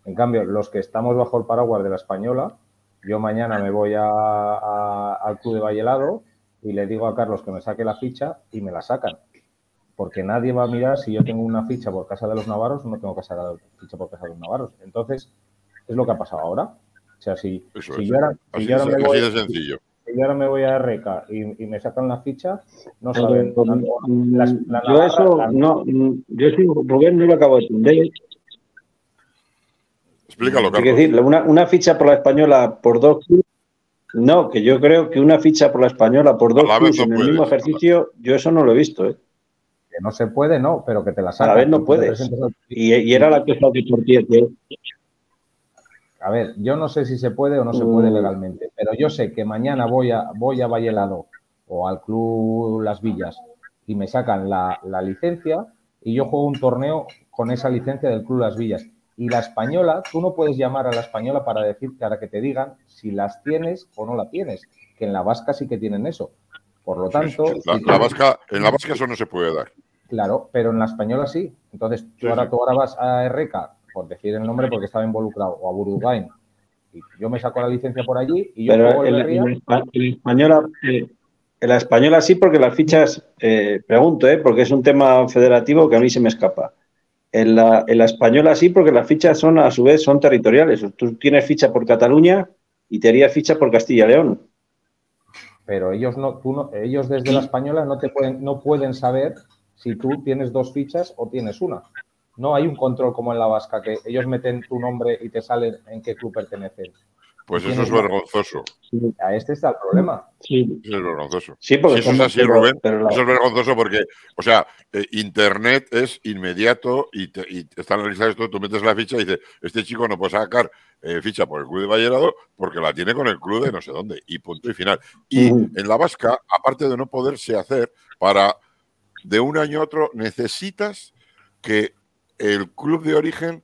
En cambio, los que estamos bajo el paraguas de la Española, yo mañana me voy al club de Vallelado y le digo a Carlos que me saque la ficha y me la sacan. Porque nadie va a mirar si yo tengo una ficha por casa de los navarros o no tengo que sacar la ficha por casa de los navarros. Entonces, es lo que ha pasado ahora. O sea, si, yo ahora, me voy, sencillo. Si yo ahora me voy a RK y, me sacan la ficha, no saben. Pues, yo eso, no, yo sí, Rubén no lo acabo de entender. Explícalo, Carlos. Es decir, una, una ficha por la española por dos no, que yo creo que una ficha por la española por dos clubes en el mismo ejercicio, yo eso no lo he visto. ¿eh? Que no se puede, no, pero que te la sacan. A vez no puedes. Y, era la que por ti. A ver, yo no sé si se puede o no se puede mm. legalmente, pero yo sé que mañana voy a, voy a Vallelado o al Club Las Villas y me sacan la, la licencia y yo juego un torneo con esa licencia del Club Las Villas y la española, tú no puedes llamar a la española para decir, para que te digan si las tienes o no la tienes, que en la vasca sí que tienen eso. Por lo tanto... la, vasca, en la vasca eso no se puede dar. Claro, pero en la española sí. Entonces, tú, ahora, tú ahora vas a RK, por decir el nombre porque estaba involucrado, o a Burugain, y yo me saco la licencia por allí y yo... Pero en, la española... Eh, en la española sí, porque las fichas, eh, pregunto, eh, porque es un tema federativo que a mí se me escapa. En la, española sí, porque las fichas son a su vez son territoriales. Tú tienes ficha por Cataluña y te harías ficha por Castilla y León. Pero ellos no, tú no, ellos desde la española no te pueden, no pueden saber si tú tienes dos fichas o tienes una. No hay un control como en la vasca, que ellos meten tu nombre y te salen en qué club pertenecen. Pues eso es vergonzoso. A este está el problema. Sí. Eso es vergonzoso. Sí, porque eso es así, Rubén, eso es vergonzoso porque, o sea, eh, Internet es inmediato y, te, y está analizado esto, tú metes la ficha y dices, este chico no puede sacar eh, ficha por el club de Vallerado porque la tiene con el club de no sé dónde, y punto y final. Y en la vasca, aparte de no poderse hacer, para de un año a otro necesitas que el club de origen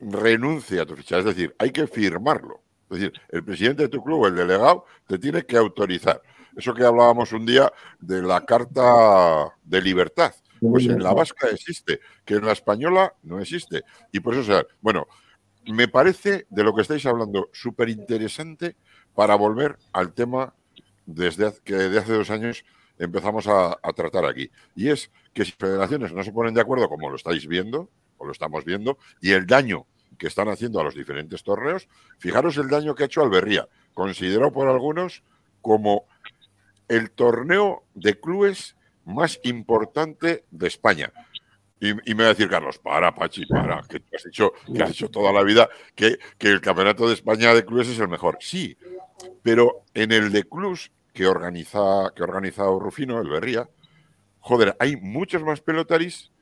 renuncie a tu ficha, es decir, hay que firmarlo. Es decir, el presidente de tu club, el delegado, te tiene que autorizar. Eso que hablábamos un día de la carta de libertad. Pues en la vasca existe, que en la española no existe. Y por eso, sea, bueno, me parece de lo que estáis hablando súper interesante para volver al tema desde que desde hace dos años empezamos a, a, tratar aquí. Y es que si federaciones no se ponen de acuerdo, como lo estáis viendo, o lo estamos viendo, y el daño que están haciendo a los diferentes torneos, fijaros el daño que ha hecho Alberría, considerado por algunos como el torneo de clubes más importante de España. Y, me va a decir, Carlos, para, Pachi, para, que has dicho, que has dicho toda la vida que, que, el campeonato de España de clubes es el mejor. Sí, pero en el de clubs que organiza, que ha organizado Rufino, el Berría, joder, hay muchos más pelotaris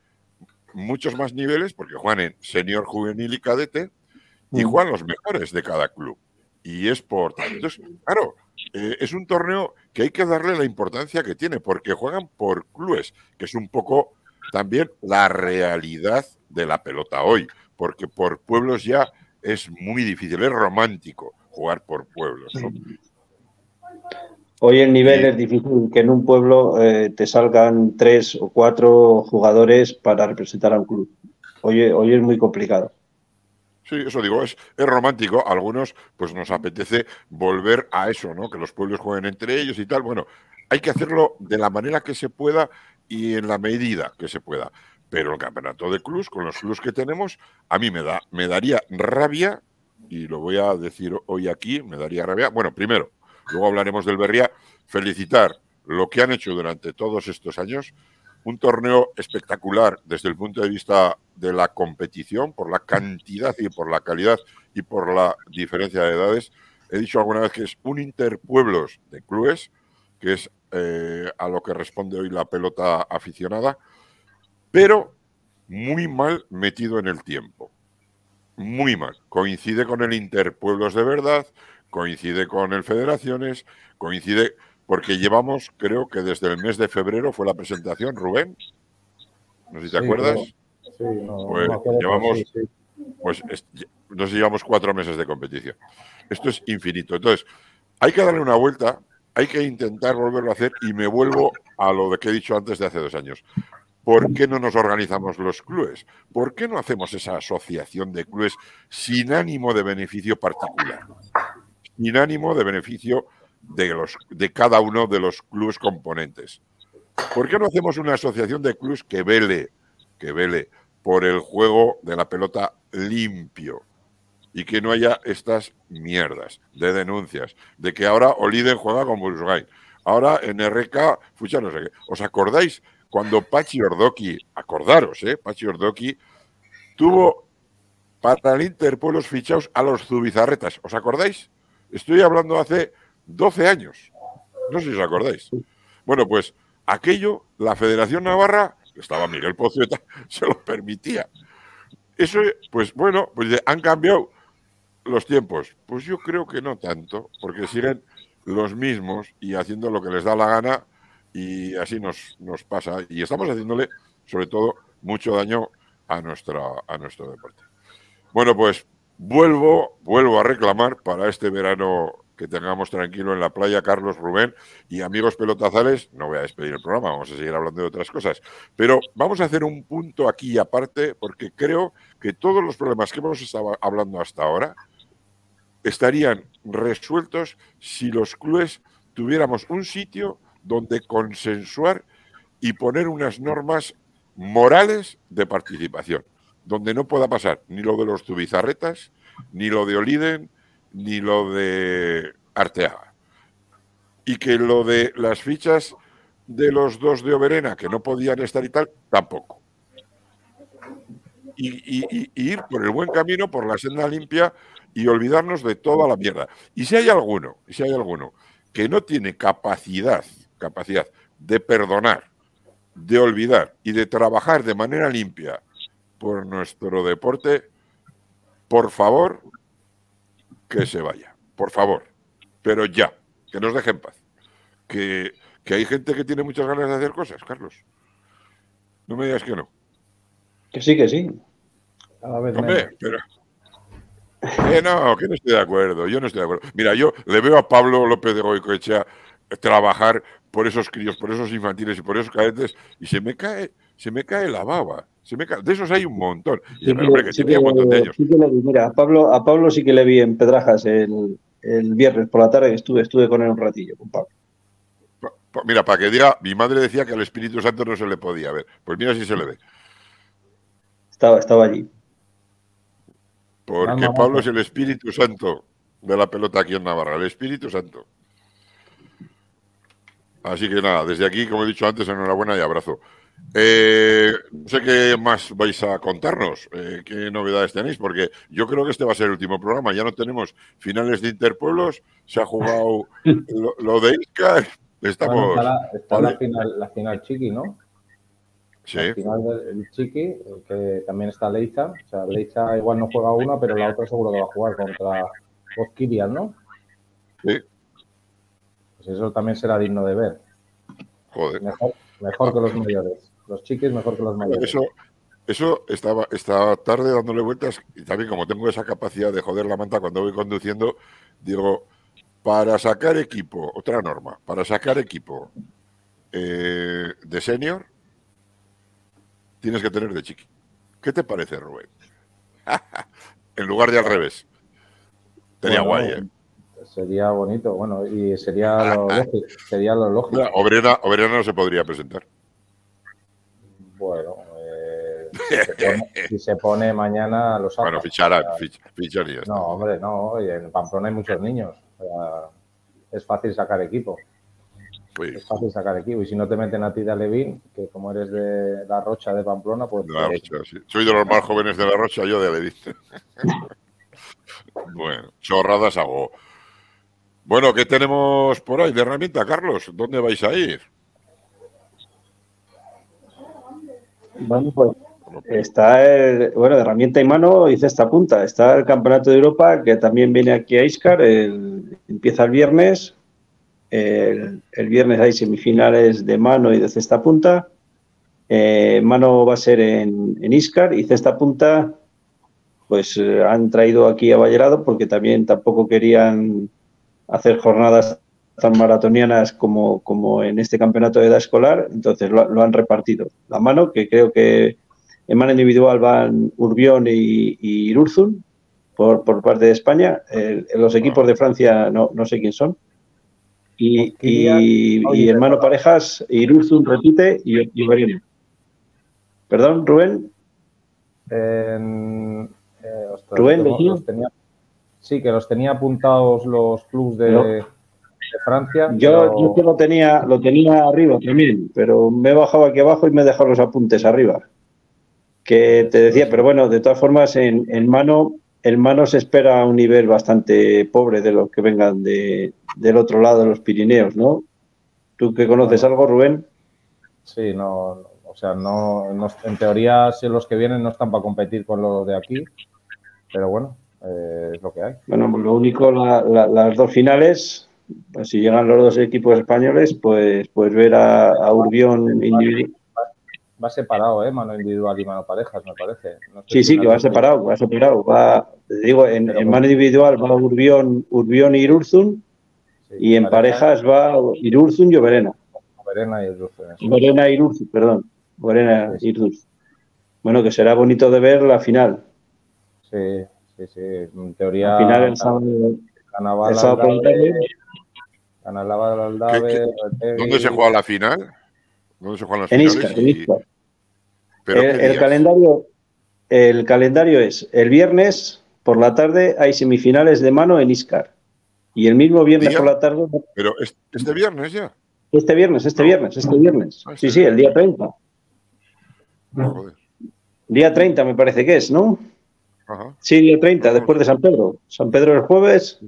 muchos más niveles porque juegan en senior, juvenil y cadete y juegan los mejores de cada club. Y es por Entonces, claro, eh, es un torneo que hay que darle la importancia que tiene porque juegan por clubes, que es un poco también la realidad de la pelota hoy, porque por pueblos ya es muy difícil, es romántico jugar por pueblos. Hoy el nivel es difícil que en un pueblo eh, te salgan tres o cuatro jugadores para representar a un club. Hoy, hoy es muy complicado. Sí, eso digo, es, es romántico. algunos, pues nos apetece volver a eso, ¿no? Que los pueblos jueguen entre ellos y tal. Bueno, hay que hacerlo de la manera que se pueda y en la medida que se pueda. Pero el campeonato de clubs, con los clubs que tenemos, a mí me, da, me daría rabia, y lo voy a decir hoy aquí, me daría rabia. Bueno, primero, luego hablaremos del Berría, felicitar lo que han hecho durante todos estos años, un torneo espectacular desde el punto de vista de la competición, por la cantidad y por la calidad y por la diferencia de edades. He dicho alguna vez que es un interpueblos de clubes, que es eh, a lo que responde hoy la pelota aficionada, pero muy mal metido en el tiempo. Muy mal. Coincide con el interpueblos de verdad, coincide con el Federaciones, coincide porque llevamos, creo que desde el mes de febrero fue la presentación, Rubén. No sé si te acuerdas. sí, no, pues llevamos, pues nos llevamos cuatro meses de competición. Esto es infinito. Entonces, hay que darle una vuelta, hay que intentar volverlo a hacer y me vuelvo a lo de que he dicho antes de hace dos años. ¿Por qué no nos organizamos los clubes? ¿Por qué no hacemos esa asociación de clubes sin ánimo de beneficio particular? Sin ánimo de beneficio de, los, de cada uno de los clubes componentes. ¿Por qué no hacemos una asociación de clubes que vele, que vele por el juego de la pelota limpio y que no haya estas mierdas de denuncias, de que ahora Oliden juega con Burusgain, ahora en RK, fucha no sé qué. ¿Os acordáis cuando Pachi Ordoki, acordaros, eh, Pachi Ordoki tuvo para el Interpueblos fichados a los Zubizarretas, ¿os acordáis? Estoy hablando hace 12 años. No sé si os acordáis. Bueno, pues aquello, la Federación Navarra, estaba Miguel Pozueta, se lo permitía. Eso, pues bueno, pues han cambiado los tiempos. Pues yo creo que no tanto, porque siguen los mismos y haciendo lo que les da la gana y así nos, nos pasa. Y estamos haciéndole, sobre todo, mucho daño a, nuestra, a nuestro deporte. Bueno, pues vuelvo, vuelvo a reclamar para este verano que tengamos tranquilo en la playa, Carlos Rubén y amigos pelotazales. No voy a despedir el programa, vamos a seguir hablando de otras cosas. Pero vamos a hacer un punto aquí aparte, porque creo que todos los problemas que hemos estado hablando hasta ahora estarían resueltos si los clubes tuviéramos un sitio donde consensuar y poner unas normas morales de participación, donde no pueda pasar ni lo de los tubizarretas, ni lo de Oliden, ni lo de Arteaga. Y que lo de las fichas de los dos de Oberena, que no podían estar y tal, tampoco. Y, ir por el buen camino, por la senda limpia y olvidarnos de toda la mierda. Y si hay alguno, si hay alguno que no tiene capacidad, capacidad de perdonar, de olvidar y de trabajar de manera limpia por nuestro deporte, por favor, que se vaya, por favor. Pero ya, que nos deje en paz. Que, hay gente que tiene muchas ganas de hacer cosas, Carlos. No me digas que no. Que sí, que sí. Hombre, pero... Que no, que no estoy de acuerdo, yo no estoy de acuerdo. Mira, yo le veo a Pablo López de Goicoechea trabajar por esos críos, por esos infantiles y por esos cadetes y se me cae, se me cae la baba. De esos hay un montón. mira, a Pablo, a Pablo sí que le vi en Pedrajas el, viernes por la tarde, estuve, estuve con él un ratillo, con Pablo. Mira, para que diga, mi madre decía que al Espíritu Santo no se le podía ver. Pues mira si se le ve. Estaba, estaba allí. Porque Pablo es el Espíritu Santo de la pelota aquí en Navarra, el Espíritu Santo. Así que nada, desde aquí, como he dicho antes, enhorabuena y abrazo. Eh, no sé qué más vais a contarnos, eh, qué novedades tenéis, porque yo creo que este va a ser el último programa. Ya no tenemos finales de Interpueblos, se ha jugado lo, de Ica. Estamos. está, la, final, la final Chiqui, ¿no? Sí. La final del Chiqui, que también está Leiza. O sea, Leiza igual no juega una, pero la otra seguro que va a jugar contra Oskirian, ¿no? Sí. Pues eso también será digno de ver. Joder. Mejor que los mayores. Los chiquis mejor que los mayores. Eso, eso estaba, estaba tarde dándole vueltas y también como tengo esa capacidad de joder la manta cuando voy conduciendo, digo, para sacar equipo, otra norma, para sacar equipo eh, de senior, tienes que tener de chiqui. ¿Qué te parece, Rubén? en lugar de al revés. Sería guay, ¿eh? Sería bonito, bueno, y sería lo lógico. Sería lo lógico. Obrera, no se podría presentar. Bueno, eh, si, se pone, mañana los Bueno, ficharán, ficharías. No, hombre, no, en Pamplona hay muchos niños. es fácil sacar equipo. Pues es fácil sacar equipo. Y si no te meten a ti de Alevín, que como eres de la Rocha de Pamplona, pues. Soy de los más jóvenes de la Rocha, yo de Alevín. bueno, chorradas hago. Bueno, ¿qué tenemos por ahí de herramienta, Carlos? ¿Dónde vais a ir? Bueno, pues está el, bueno, de herramienta y mano hice esta punta. Está el Campeonato de Europa que también viene aquí a Iscar. empieza el viernes. El, viernes hay semifinales de mano y de cesta punta. Eh, mano va a ser en, en Iscar y cesta punta, pues eh, han traído aquí a Vallerado porque también tampoco querían hacer jornadas tan maratonianas como, como en este campeonato de edad escolar, entonces lo, han repartido. La mano, que creo que en mano individual van Urbión y, y por, por, parte de España. los equipos de Francia no, no sé quién son. Y, y, hermano parejas, Irurzun repite y, y ¿Perdón, Rubén? Eh, Rubén, tenía, sí, que los tenía apuntados los clubs de, Francia. Yo, yo lo tenía, lo tenía arriba también, pero me he bajado aquí abajo y me he dejado los apuntes arriba. Que te decía, pero bueno, de todas formas, en, en mano el mano se espera un nivel bastante pobre de los que vengan de, del otro lado de los Pirineos, ¿no? ¿Tú que conoces algo, Rubén? Sí, no, o sea, no, en teoría si los que vienen no están para competir con los de aquí, pero bueno, eh, es lo que hay. Bueno, lo único, las dos finales, pues si llegan los dos equipos españoles, pues, pues ver a, Urbión individual va separado, ¿eh? Mano individual y mano parejas, me parece. sí, sí, que va separado, va separado. Va, digo, en, mano individual va Urbión, Urbión y Irurzun, y en parejas, va Irurzun y Oberena. Oberena y Irurzun. Oberena y Irurzun, perdón. Oberena y Irurzun. Bueno, que será bonito de ver la final. Sí, sí, sí. En teoría. La final el sábado. el sábado Aldave, ¿Dónde se juega la final? ¿Dónde se juegan las en finales? el, calendario, el calendario es el viernes por la tarde hay semifinales de mano en Iscar. Y el mismo viernes por la tarde. Pero este viernes ya. Este viernes, este viernes, este viernes. Ah, sí, este sí, el día 30. Día 30 me parece que es, ¿no? Ajá. Sí, día 30, después de San Pedro. San Pedro el jueves,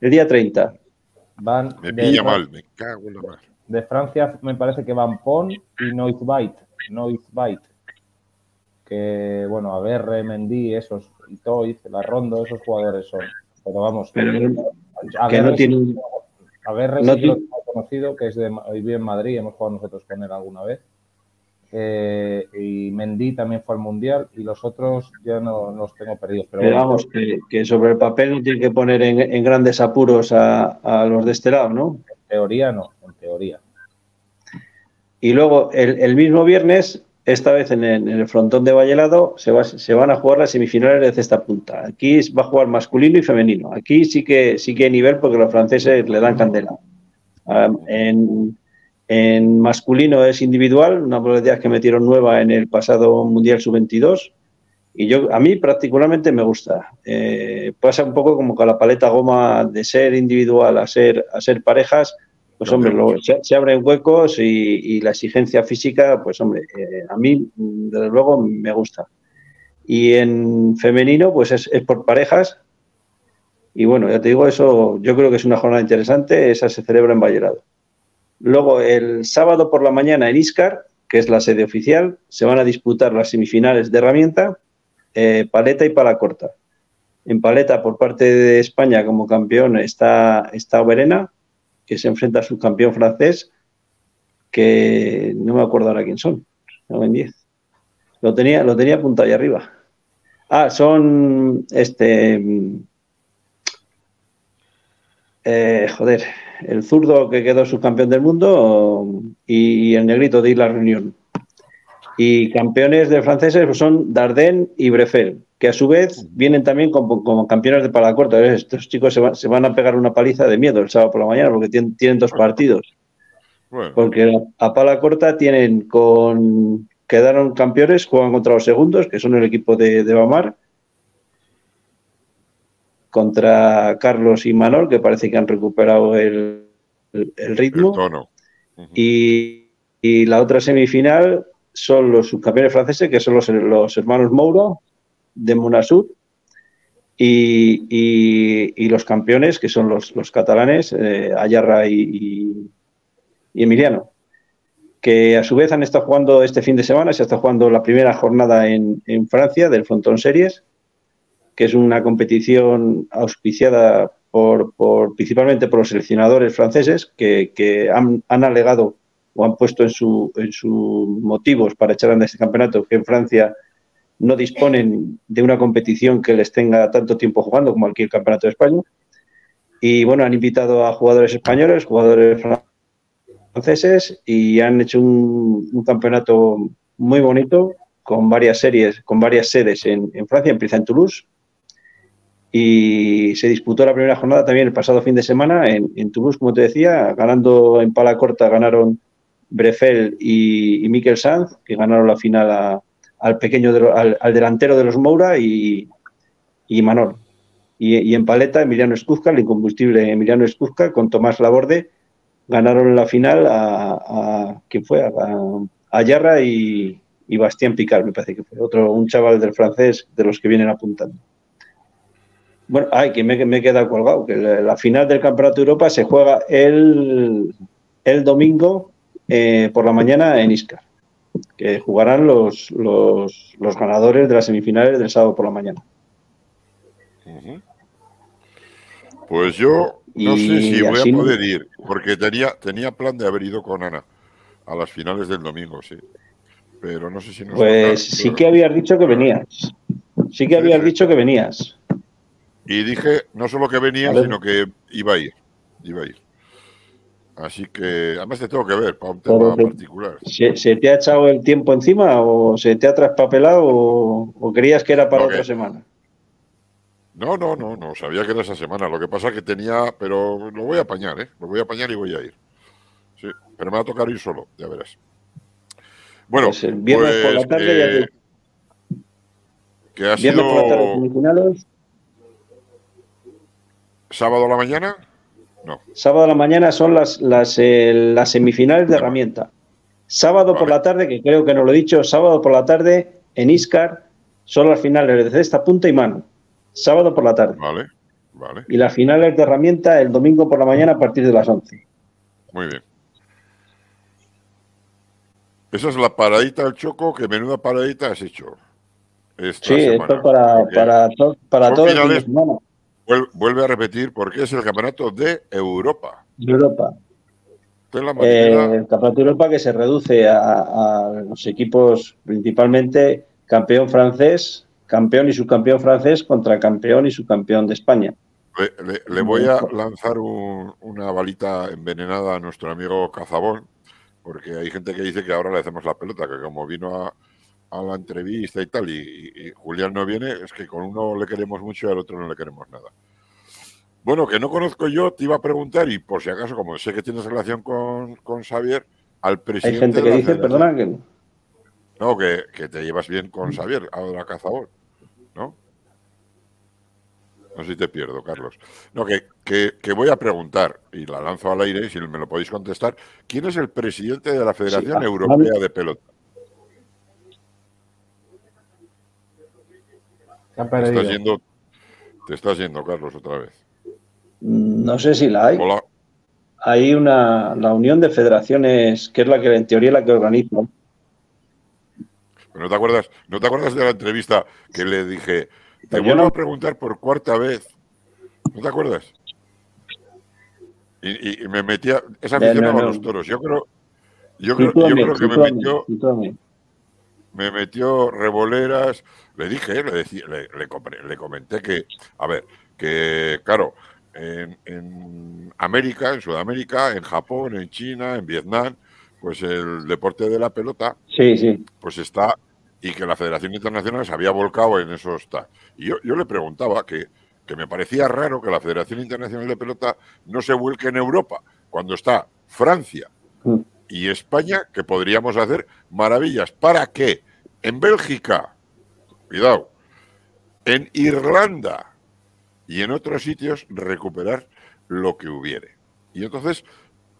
el día 30. Van me pilla mal, me cago en la madre. De Francia me parece que van Pon y Noizbait. Noizbait. Que, bueno, a ver, Mendy, esos, y Toiz, la Rondo, esos jugadores son. Pero vamos, que, no tiene... A ver, no lo conocido, que es de, vive en Madrid, hemos jugado nosotros con él alguna vez. Eh, y Mendy también fue al Mundial y los otros ya no, los tengo perdidos. Pero, vamos, que, sobre el papel no tiene que poner en, grandes apuros a, a, los de este lado, ¿no? En teoría no teoría. Y luego, el, mismo viernes, esta vez en el, frontón de Vallelado, se, se, van a jugar las semifinales de cesta punta. Aquí va a jugar masculino y femenino. Aquí sí que, sí que hay nivel porque los franceses le dan candela. en, masculino es individual, una modalidad que metieron nueva en el pasado Mundial Sub-22. Y yo, a mí particularmente me gusta. Eh, pasa un poco como con la paleta goma de ser individual a ser, a ser parejas pues hombre, se, abren huecos y, la exigencia física, pues hombre, eh, a mí desde luego me gusta. Y en femenino, pues es, por parejas. Y bueno, ya te digo, eso yo creo que es una jornada interesante, esa se celebra en Vallerado. Luego, el sábado por la mañana en Iscar, que es la sede oficial, se van a disputar las semifinales de herramienta, eh, paleta y pala corta. En paleta, por parte de España como campeón, está, está Oberena, que se enfrenta a su campeón francés, que no me acuerdo ahora quién son, no en 10. Lo tenía, lo tenía apuntado ahí arriba. Ah, son este. Eh, joder, el zurdo que quedó subcampeón del mundo y, el negrito de la Reunión. Y campeones de franceses pues son Dardenne y Brefel, que a su vez vienen también como, campeones de palacorta. Estos chicos se, van a pegar una paliza de miedo el sábado por la mañana porque tienen, dos partidos. Porque a pala corta tienen con. Quedaron campeones, juegan contra los segundos, que son el equipo de, de Bamar, contra Carlos y Manol, que parece que han recuperado el, ritmo. y, y, la otra semifinal son los subcampeones franceses, que son los, hermanos Mouro de Monasur, y, los campeones, que son los, catalanes, eh, Ayarra y, Emiliano, que a su vez han estado jugando este fin de semana, se está jugando la primera jornada en, Francia del Frontón Series, que es una competición auspiciada por, principalmente por los seleccionadores franceses que, han, han, alegado o han puesto en sus en su motivos para echar a este campeonato que en Francia no disponen de una competición que les tenga tanto tiempo jugando como cualquier campeonato de España. Y bueno, han invitado a jugadores españoles, jugadores franceses y han hecho un, campeonato muy bonito con varias series, con varias sedes en, Francia, empieza en Toulouse y se disputó la primera jornada también el pasado fin de semana en, Toulouse, como te decía, ganando en pala corta, ganaron Brefel y, y Mikel Sanz, que ganaron la final al pequeño, al, delantero de los Moura y, y Manol. Y, en paleta, Emiliano Escuzca, el incombustible Emiliano Escuzca, con Tomás Laborde, ganaron la final a, a ¿quién fue? A, a Yarra y, y Bastien Picard, me parece que fue, otro, un chaval del francés de los que vienen apuntando. Bueno, ay, que me, me he quedado colgado, que la, final del Campeonato de Europa se juega el, el domingo eh, por la mañana en Iscar, que jugarán los, los, los, ganadores de las semifinales del sábado por la mañana. Pues yo no sé si voy a poder ir, porque tenía, tenía plan de haber ido con Ana a las finales del domingo, sí. Pero no sé si nos Pues sí que habías dicho que venías. Sí que habías dicho que venías. Y dije no solo que venía, sino que iba a ir. Iba a ir. Así que, además te tengo que ver para un tema particular. ¿se, te ha echado el tiempo encima o se te ha traspapelado o, creías que era para otra semana? No, no, no, no, sabía que era esa semana. Lo que pasa es que tenía, pero lo voy a apañar, ¿eh? Lo voy a apañar y voy a ir. Sí, pero me va a tocar ir solo, ya verás. Bueno, pues viernes por la pues, tarde ya eh, que ha sido... por la tarde semifinales ¿Sábado a la mañana? No. Sábado a la mañana son las, las, eh, las semifinales de herramienta. Sábado por la tarde, que creo que no lo he dicho, sábado por la tarde en Iscar son las finales de cesta, punta y mano. Sábado por la tarde. Vale, vale. Y las finales de herramienta el domingo por la mañana a partir de las 11. Muy bien. Esa es la paradita del Choco, que menuda paradita has hecho. sí, esto para, para, para todos los Vuelve a repetir, porque es el campeonato de Europa. De Europa. Eh, el campeonato de Europa que se reduce a, los equipos principalmente campeón francés, campeón y subcampeón francés contra campeón y subcampeón de España. Le, voy a lanzar una balita envenenada a nuestro amigo Cazabón, porque hay gente que dice que ahora le hacemos la pelota, que como vino a, a la entrevista y tal, y, Julián no viene, es que con uno le queremos mucho y al otro no le queremos nada. Bueno, que no conozco yo, te iba a preguntar, y por si acaso, como sé que tienes relación con, con Xavier, al presidente. Hay gente que dice, perdona, que. No, que, que, te llevas bien con Xavier, ahora cazador, ¿no? No sé si te pierdo, Carlos. No, que, que, que, voy a preguntar, y la lanzo al aire, si me lo podéis contestar, ¿quién es el presidente de la Federación Europea de Pelota? Te estás, yendo, te estás yendo, Carlos, otra vez. No sé si la hay. Hay una, la Unión de Federaciones, que es la que en teoría la que organiza. ¿No te acuerdas, ¿no te acuerdas de la entrevista que le dije, te voy a preguntar por cuarta vez? ¿No te acuerdas? Y, me metía, esa afición a los toros. Yo creo, yo creo, yo creo que me metió, me metió revoleras, le dije, le, decía, le, le, comenté que, a ver, que claro, en, América, en Sudamérica, en Japón, en China, en Vietnam, pues el deporte de la pelota, sí, sí. pues está, y que la Federación Internacional se había volcado en esos... Y yo, yo le preguntaba que, que me parecía raro que la Federación Internacional de Pelota no se vuelque en Europa, cuando está Francia mm. Y España, que podríamos hacer maravillas. ¿Para qué? En Bélgica, cuidado, en Irlanda, y en otros sitios recuperar lo que hubiere. Y entonces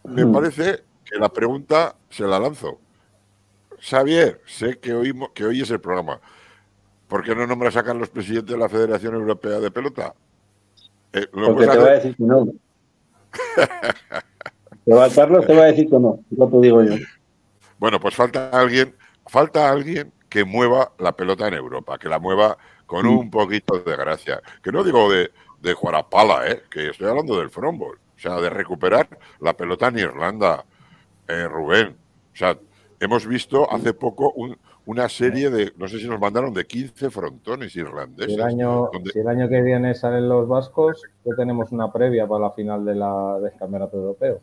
me mm. parece que la pregunta se la lanzo. Xavier, sé que, oímos, que oyes el programa. ¿Por qué no nombras a Carlos presidente de la Federación Europea de Pelota? Eh, Porque te va a decir que no. Carlos te va a decir que no, no te digo yo. Bueno, pues falta alguien, falta alguien que mueva la pelota en Europa, que la mueva con mm. un poquito de gracia. Que no digo de, de jugar a pala, ¿eh? que estoy hablando del frontball. O sea, de recuperar la pelota en Irlanda, eh, Rubén. O sea, hemos visto hace poco una serie de, no sé si nos mandaron de 15 frontones irlandeses. Si el año, el año que viene salen los vascos, ya tenemos una previa para la final de la, del Campeonato Europeo.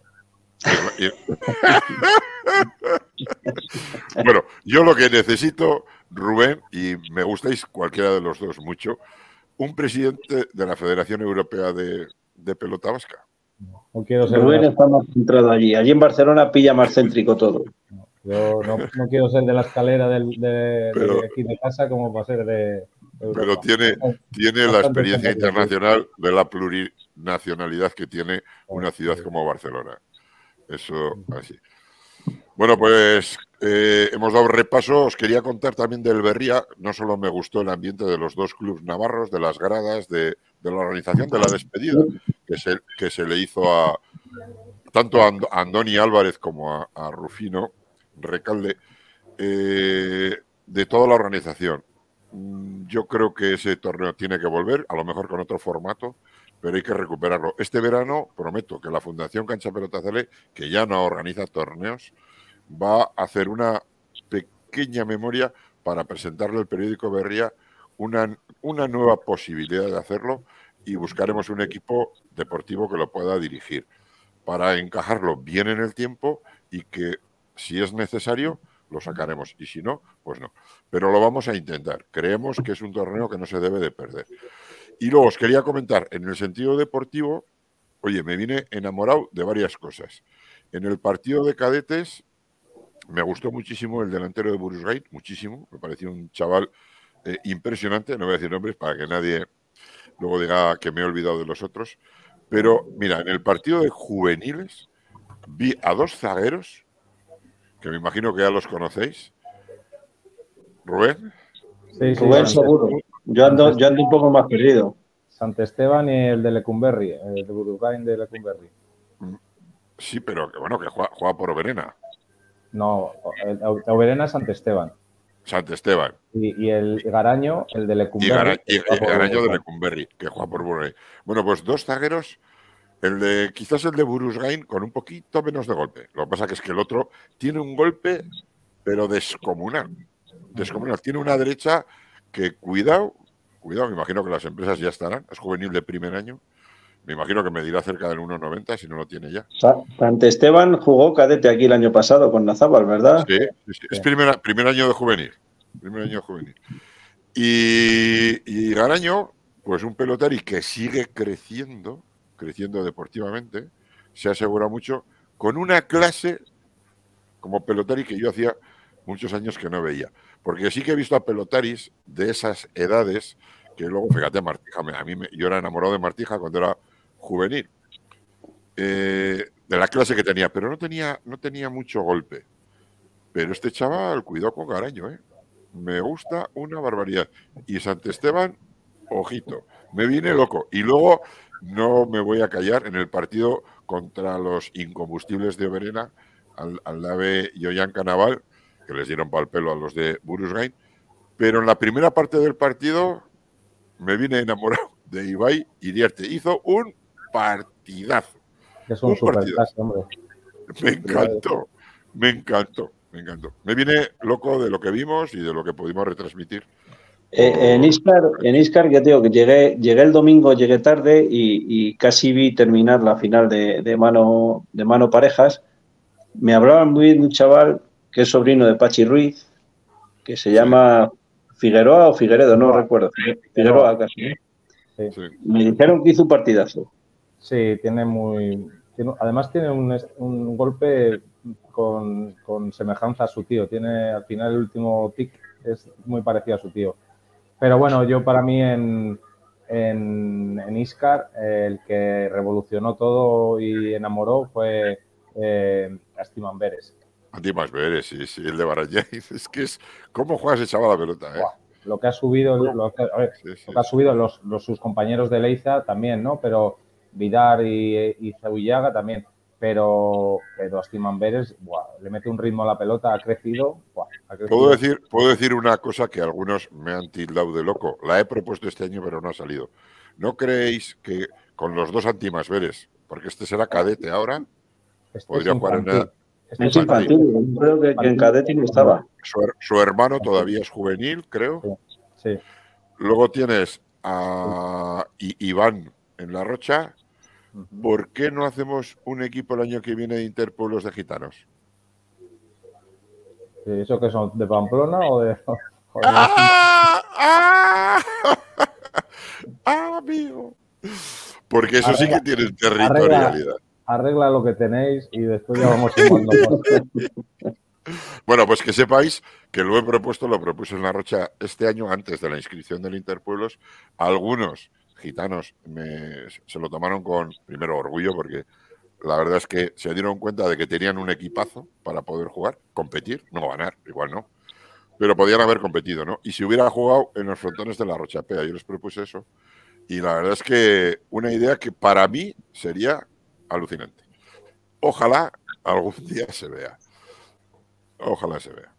bueno, yo lo que necesito, Rubén, y me gustáis cualquiera de los dos mucho, un presidente de la Federación Europea de, Pelota Vasca. No quiero ser Rubén está más centrado allí. Allí en Barcelona pilla más céntrico todo. Yo no, quiero ser de la escalera del, de, aquí de casa como va a ser de. Pero tiene, tiene la experiencia internacional de la plurinacionalidad que tiene una ciudad como Barcelona. Eso así. Bueno, pues eh, hemos dado repaso. Os quería contar también del Berría. No solo me gustó el ambiente de los dos clubes navarros, de las gradas, de, la organización de la despedida que se, que se le hizo a tanto a Andoni Álvarez como a, Rufino Recalde, eh, de toda la organización. Mm, yo creo que ese torneo tiene que volver, a lo mejor con otro formato, pero hay que recuperarlo. Este verano prometo que la Fundación Cancha Pelota Cele, que ya no organiza torneos, va a hacer una pequeña memoria para presentarle al periódico Berría una, una nueva posibilidad de hacerlo y buscaremos un equipo deportivo que lo pueda dirigir para encajarlo bien en el tiempo y que si es necesario lo sacaremos y si no, pues no. Pero lo vamos a intentar. Creemos que es un torneo que no se debe de perder. Y luego os quería comentar, en el sentido deportivo, oye, me vine enamorado de varias cosas. En el partido de cadetes me gustó muchísimo el delantero de Burusgate, muchísimo. Me pareció un chaval eh, impresionante. No voy a decir nombres para que nadie luego diga que me he olvidado de los otros. Pero mira, en el partido de juveniles vi a dos zagueros, que me imagino que ya los conocéis. Rubén. Sí, Rubén seguro. Yo ando, yo ando un poco más perdido. Sant Esteban y el de Lecumberri, el de Burusgain de Lecumberri. Sí, pero que bueno, que juega, por Oberena. No, el, Oberena es Sant Esteban. Sant Esteban. Y, el Garaño, el de Lecumberri. Y, el Garaño de Lecumberri, que juega por Burusgain. Bueno, pues dos zagueros, el de, quizás el de Burusgain con un poquito menos de golpe. Lo que pasa que es que el otro tiene un golpe, pero descomunal. Descomunal. Tiene una derecha que cuidado, cuidado, me imagino que las empresas ya estarán, es juvenil de primer año, me imagino que me dirá cerca del 1,90 si no lo tiene ya. Sant Esteban jugó cadete aquí el año pasado con Nazábal, ¿verdad? Sí, es primer, primer, año de juvenil. Primer año de juvenil. Y, y Garaño, pues un pelotari que sigue creciendo, creciendo deportivamente, se asegura mucho, con una clase como pelotari que yo hacía muchos años que no veía. Porque sí que he visto a pelotaris de esas edades que luego, fíjate, Martija, a mí me, yo era enamorado de Martija cuando era juvenil, eh, de la clase que tenía, pero no tenía, no tenía mucho golpe. Pero este chaval, cuidado con Garaño, ¿eh? Me gusta una barbaridad. Y Sant Esteban, ojito, me viene loco. Y luego no me voy a callar en el partido contra los incombustibles de Oberena, al, al nave Yoyan Canaval, que les dieron pal pelo a los de Burusgain. Pero en la primera parte del partido me vine enamorado de Ibai Iriarte. Hizo un partidazo. Es un, hombre. Me encantó, me encantó, me encantó. Me vine loco de lo que vimos y de lo que pudimos retransmitir. Eh, en Iscar, en Iscar, ya digo que llegué, llegué el domingo, llegué tarde y, casi vi terminar la final de, mano, de mano parejas. Me hablaban muy bien de un chaval que es sobrino de Pachi Ruiz, que se llama Figueroa o Figueredo, no recuerdo. Figueroa casi. Me dijeron que hizo un partidazo. Sí, tiene muy. además, tiene un, golpe con, semejanza a su tío. Tiene al final el último tic, es muy parecido a su tío. Pero bueno, yo para mí en, en, Iscar, el que revolucionó todo y enamoró fue eh, Astiman más ver, sí, sí, el de Barallay. Es que es. ¿Cómo juega ese chaval la pelota? Eh? Lo que ha subido, lo que, ha subido los, sus compañeros de Leiza también, ¿no? Pero Vidar y, y también. Pero, pero Astiman le mete un ritmo a la pelota, ha crecido, Puedo, decir, puedo decir una cosa que algunos me han tildado de loco. La he propuesto este año, pero no ha salido. ¿No creéis que con los dos Antimas porque este será cadete ahora, este podría jugar en, es infantil, creo que, en cadete no estaba. Su, hermano todavía es juvenil, creo. Sí. Luego tienes a Iván en La Rocha. ¿Por qué no hacemos un equipo el año que viene de Interpueblos de Gitanos? ¿Eso que son? ¿De Pamplona o de.? ¡Ah! ¡Ah! amigo. Porque eso sí que tiene territorialidad. Arregla, lo que tenéis y después ya vamos Bueno, pues que sepáis que lo he propuesto, lo propuse en La Rocha este año antes de la inscripción del Interpueblos. Algunos gitanos se lo tomaron con, primero, orgullo, porque la verdad es que se dieron cuenta de que tenían un equipazo para poder jugar, competir, no ganar, igual no, pero podían haber competido, ¿no? Y si hubiera jugado en los frontones de la Rochapea, yo les propuse eso, y la verdad es que una idea que para mí sería alucinante. Ojalá algún día se vea. Ojalá se vea.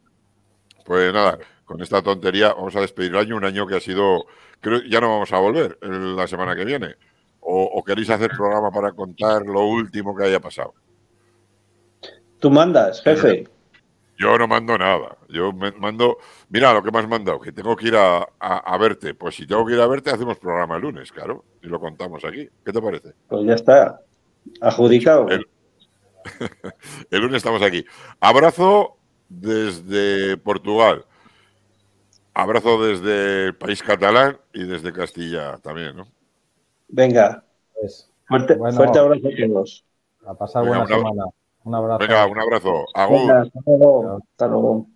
Pues nada, con esta tontería vamos a despedir el año, un año que ha sido, creo, ya no vamos a volver la semana que viene. O, queréis hacer programa para contar lo último que haya pasado. Tú mandas, jefe. Yo no mando nada. Yo me mando. Mira lo que me has mandado, que tengo que ir a, verte. Pues si tengo que ir a verte, hacemos programa el lunes, claro. Y lo contamos aquí. ¿Qué te parece? Pues ya está. Adjudicado. El, el lunes estamos aquí. Abrazo desde Portugal. Abrazo desde el país catalán y desde Castilla también, ¿no? Venga. Pues, fuerte, fuerte abrazo a todos. A pasar buena semana. Un abrazo. Venga, un abrazo. Agur. hasta luego. Hasta luego.